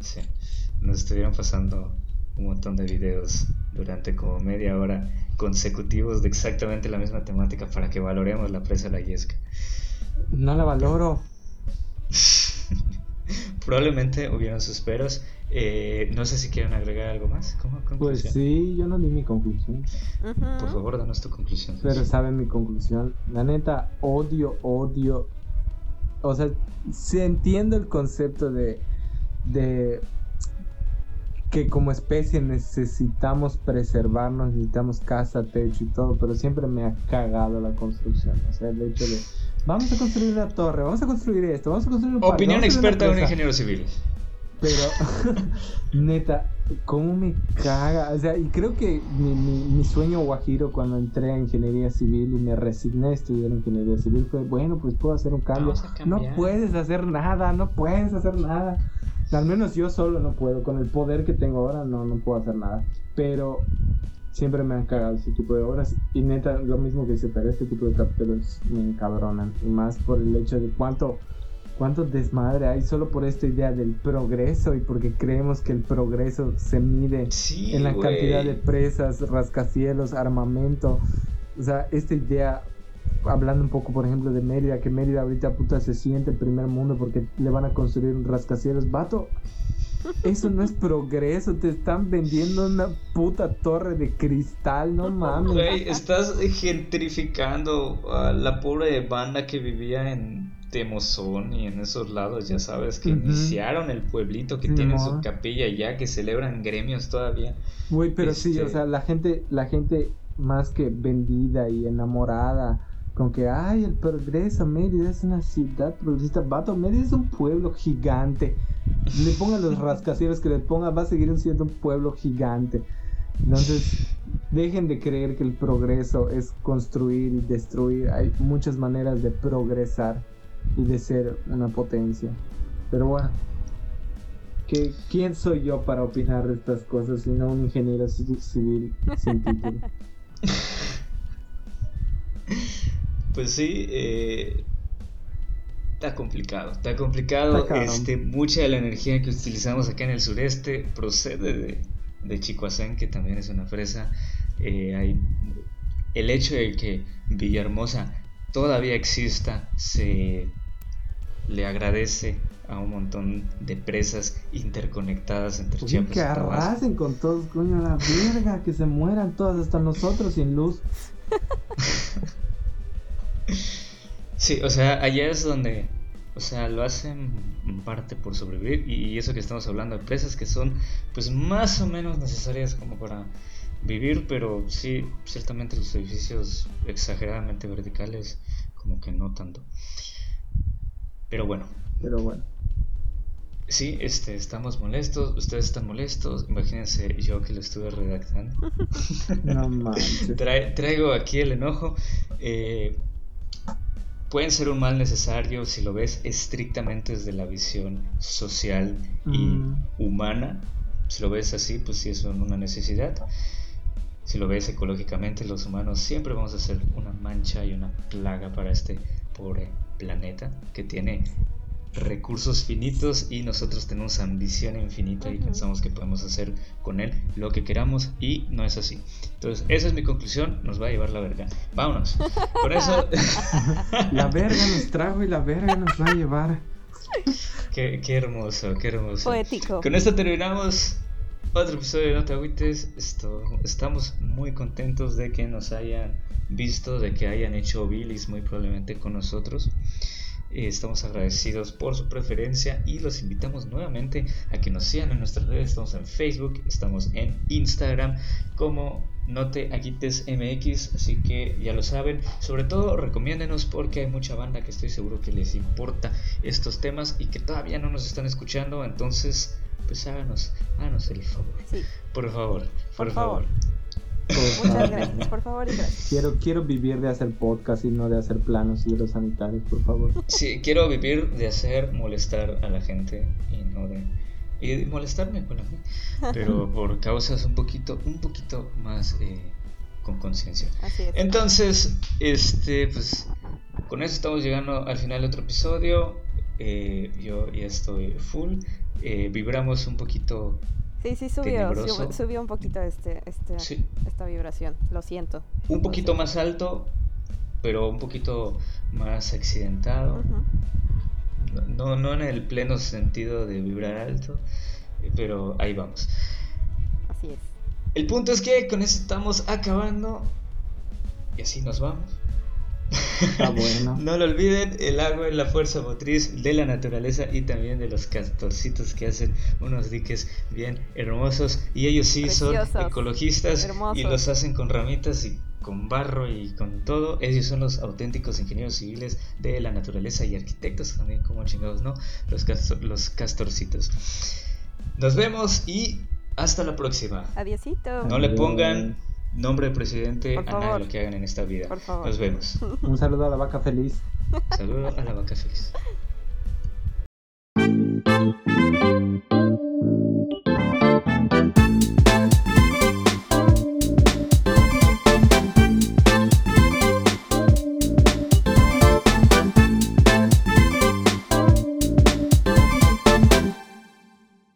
Sí. Nos estuvieron pasando un montón de videos durante como media hora consecutivos de exactamente la misma temática para que valoremos la presa La Yesca. No la valoro. Probablemente hubieron sus peros. Eh, no sé si quieren agregar algo más. pues sí, yo no di mi conclusión. Por favor, danos tu conclusión. Pero saben mi conclusión. La neta, odio, odio. O sea, se entiende el concepto de, de que como especie necesitamos preservarnos, necesitamos casa, techo y todo, pero siempre me ha cagado la construcción. O sea, el hecho de, vamos a construir una torre, vamos a construir esto, vamos a construir un Opinión experta de un ingeniero civil. Pero, neta, ¿cómo me caga? O sea, y creo que mi, mi, sueño guajiro cuando entré a ingeniería civil y me resigné a estudiar ingeniería civil fue, bueno, pues puedo hacer un cambio. No puedes hacer nada, no puedes hacer nada. Al menos yo solo no puedo. Con el poder que tengo ahora no, no puedo hacer nada. Pero siempre me han cagado ese tipo de obras. Y neta, lo mismo que dice, pero este tipo de capítulos me encabronan. Y más por el hecho de cuánto, cuánto desmadre hay solo por esta idea del progreso y porque creemos que el progreso se mide en la cantidad de presas, rascacielos, armamento. O sea, esta idea hablando un poco, por ejemplo, de Mérida, que Mérida ahorita puta se siente el primer mundo porque le van a construir un rascacielos. Vato, eso no es progreso, te están vendiendo una puta torre de cristal, no mames. Güey, estás gentrificando a la pobre banda que vivía en Temozón y en esos lados, ya sabes, que iniciaron el pueblito que tiene su capilla ya, que celebran gremios todavía. Güey, pero sí, o este sea, la gente, la gente más que vendida y enamorada con que, ay, el progreso, Mérida es una ciudad progresista. Vato, Mérida es un pueblo gigante. Le pongan los rascacielos que le ponga, va a seguir siendo un pueblo gigante. Entonces, dejen de creer que el progreso es construir y destruir. Hay muchas maneras de progresar y de ser una potencia. Pero bueno, ¿qué, ¿quién soy yo para opinar de estas cosas si no un ingeniero civil sin título? Pues sí, eh, está complicado, está complicado. este, mucha de la energía que utilizamos acá en el sureste procede de, de Chicoacén, que también es una fresa. Eh, hay, el hecho de que Villahermosa todavía exista se le agradece a un montón de presas interconectadas entre pues Chiapas que arrasen con todos, coño, la verga, que se mueran todas, hasta nosotros sin luz. Sí, o sea, allá es donde, o sea, lo hacen en parte por sobrevivir y eso que estamos hablando de presas que son pues más o menos necesarias como para vivir, pero sí, ciertamente los edificios exageradamente verticales como que no tanto. Pero bueno. Pero bueno. Sí, este, estamos molestos, ustedes están molestos, imagínense yo que lo estuve redactando. No manches. traigo aquí el enojo. Eh, pueden ser un mal necesario si lo ves estrictamente desde la visión social y mm. humana. Si lo ves así, pues sí es una necesidad. Si lo ves ecológicamente, los humanos siempre vamos a ser una mancha y una plaga para este pobre planeta que tiene recursos finitos y nosotros tenemos ambición infinita y pensamos que podemos hacer con él lo que queramos y no es así. Entonces, esa es mi conclusión, nos va a llevar la verga. Vámonos. Por eso... la verga nos trajo y la verga nos va a llevar. Qué, qué hermoso, qué hermoso. Poético. Con esto terminamos otro episodio de Nota Esto, estamos muy contentos de que nos hayan visto, de que hayan hecho bilis muy probablemente con nosotros. Eh, estamos agradecidos por su preferencia y los invitamos nuevamente a que nos sigan en nuestras redes. Estamos en Facebook, estamos en Instagram como Note Aguites MX, así que ya lo saben. Sobre todo recomiéndenos porque hay mucha banda que estoy seguro que les importa estos temas y que todavía no nos están escuchando. Entonces, pues háganos, háganos el favor. Por favor, por, favor. Muchas gracias, por favor y gracias. Quiero, quiero vivir de hacer podcast y no de hacer planos y los sanitarios, por favor. Sí, quiero vivir de hacer molestar a la gente y no de y molestarme con la gente, pero por causas un poquito, un poquito más eh, con conciencia. Entonces, este, pues, con eso estamos llegando al final de otro episodio. Eh, yo ya estoy full. Eh, vibramos un poquito Sí, sí subió, subió, un poquito este, este, esta vibración, lo siento. Un poquito más alto, pero un poquito más accidentado. no, no en el pleno sentido de vibrar alto, pero ahí vamos. Así es. El punto es que con eso estamos acabando y así nos vamos. no lo olviden, el agua es la fuerza motriz de la naturaleza y también de los castorcitos que hacen unos diques bien hermosos. Y ellos sí son ecologistas y los hacen con ramitas y con barro y con todo. Ellos son los auténticos ingenieros civiles de la naturaleza y arquitectos también, como chingados, ¿no? Los, los castorcitos. Nos vemos y hasta la próxima. Adiósito. No le pongan nombre del presidente Por a favor. lo que hagan en esta vida. Nos vemos. Un saludo a la vaca feliz. Saludo a la vaca feliz.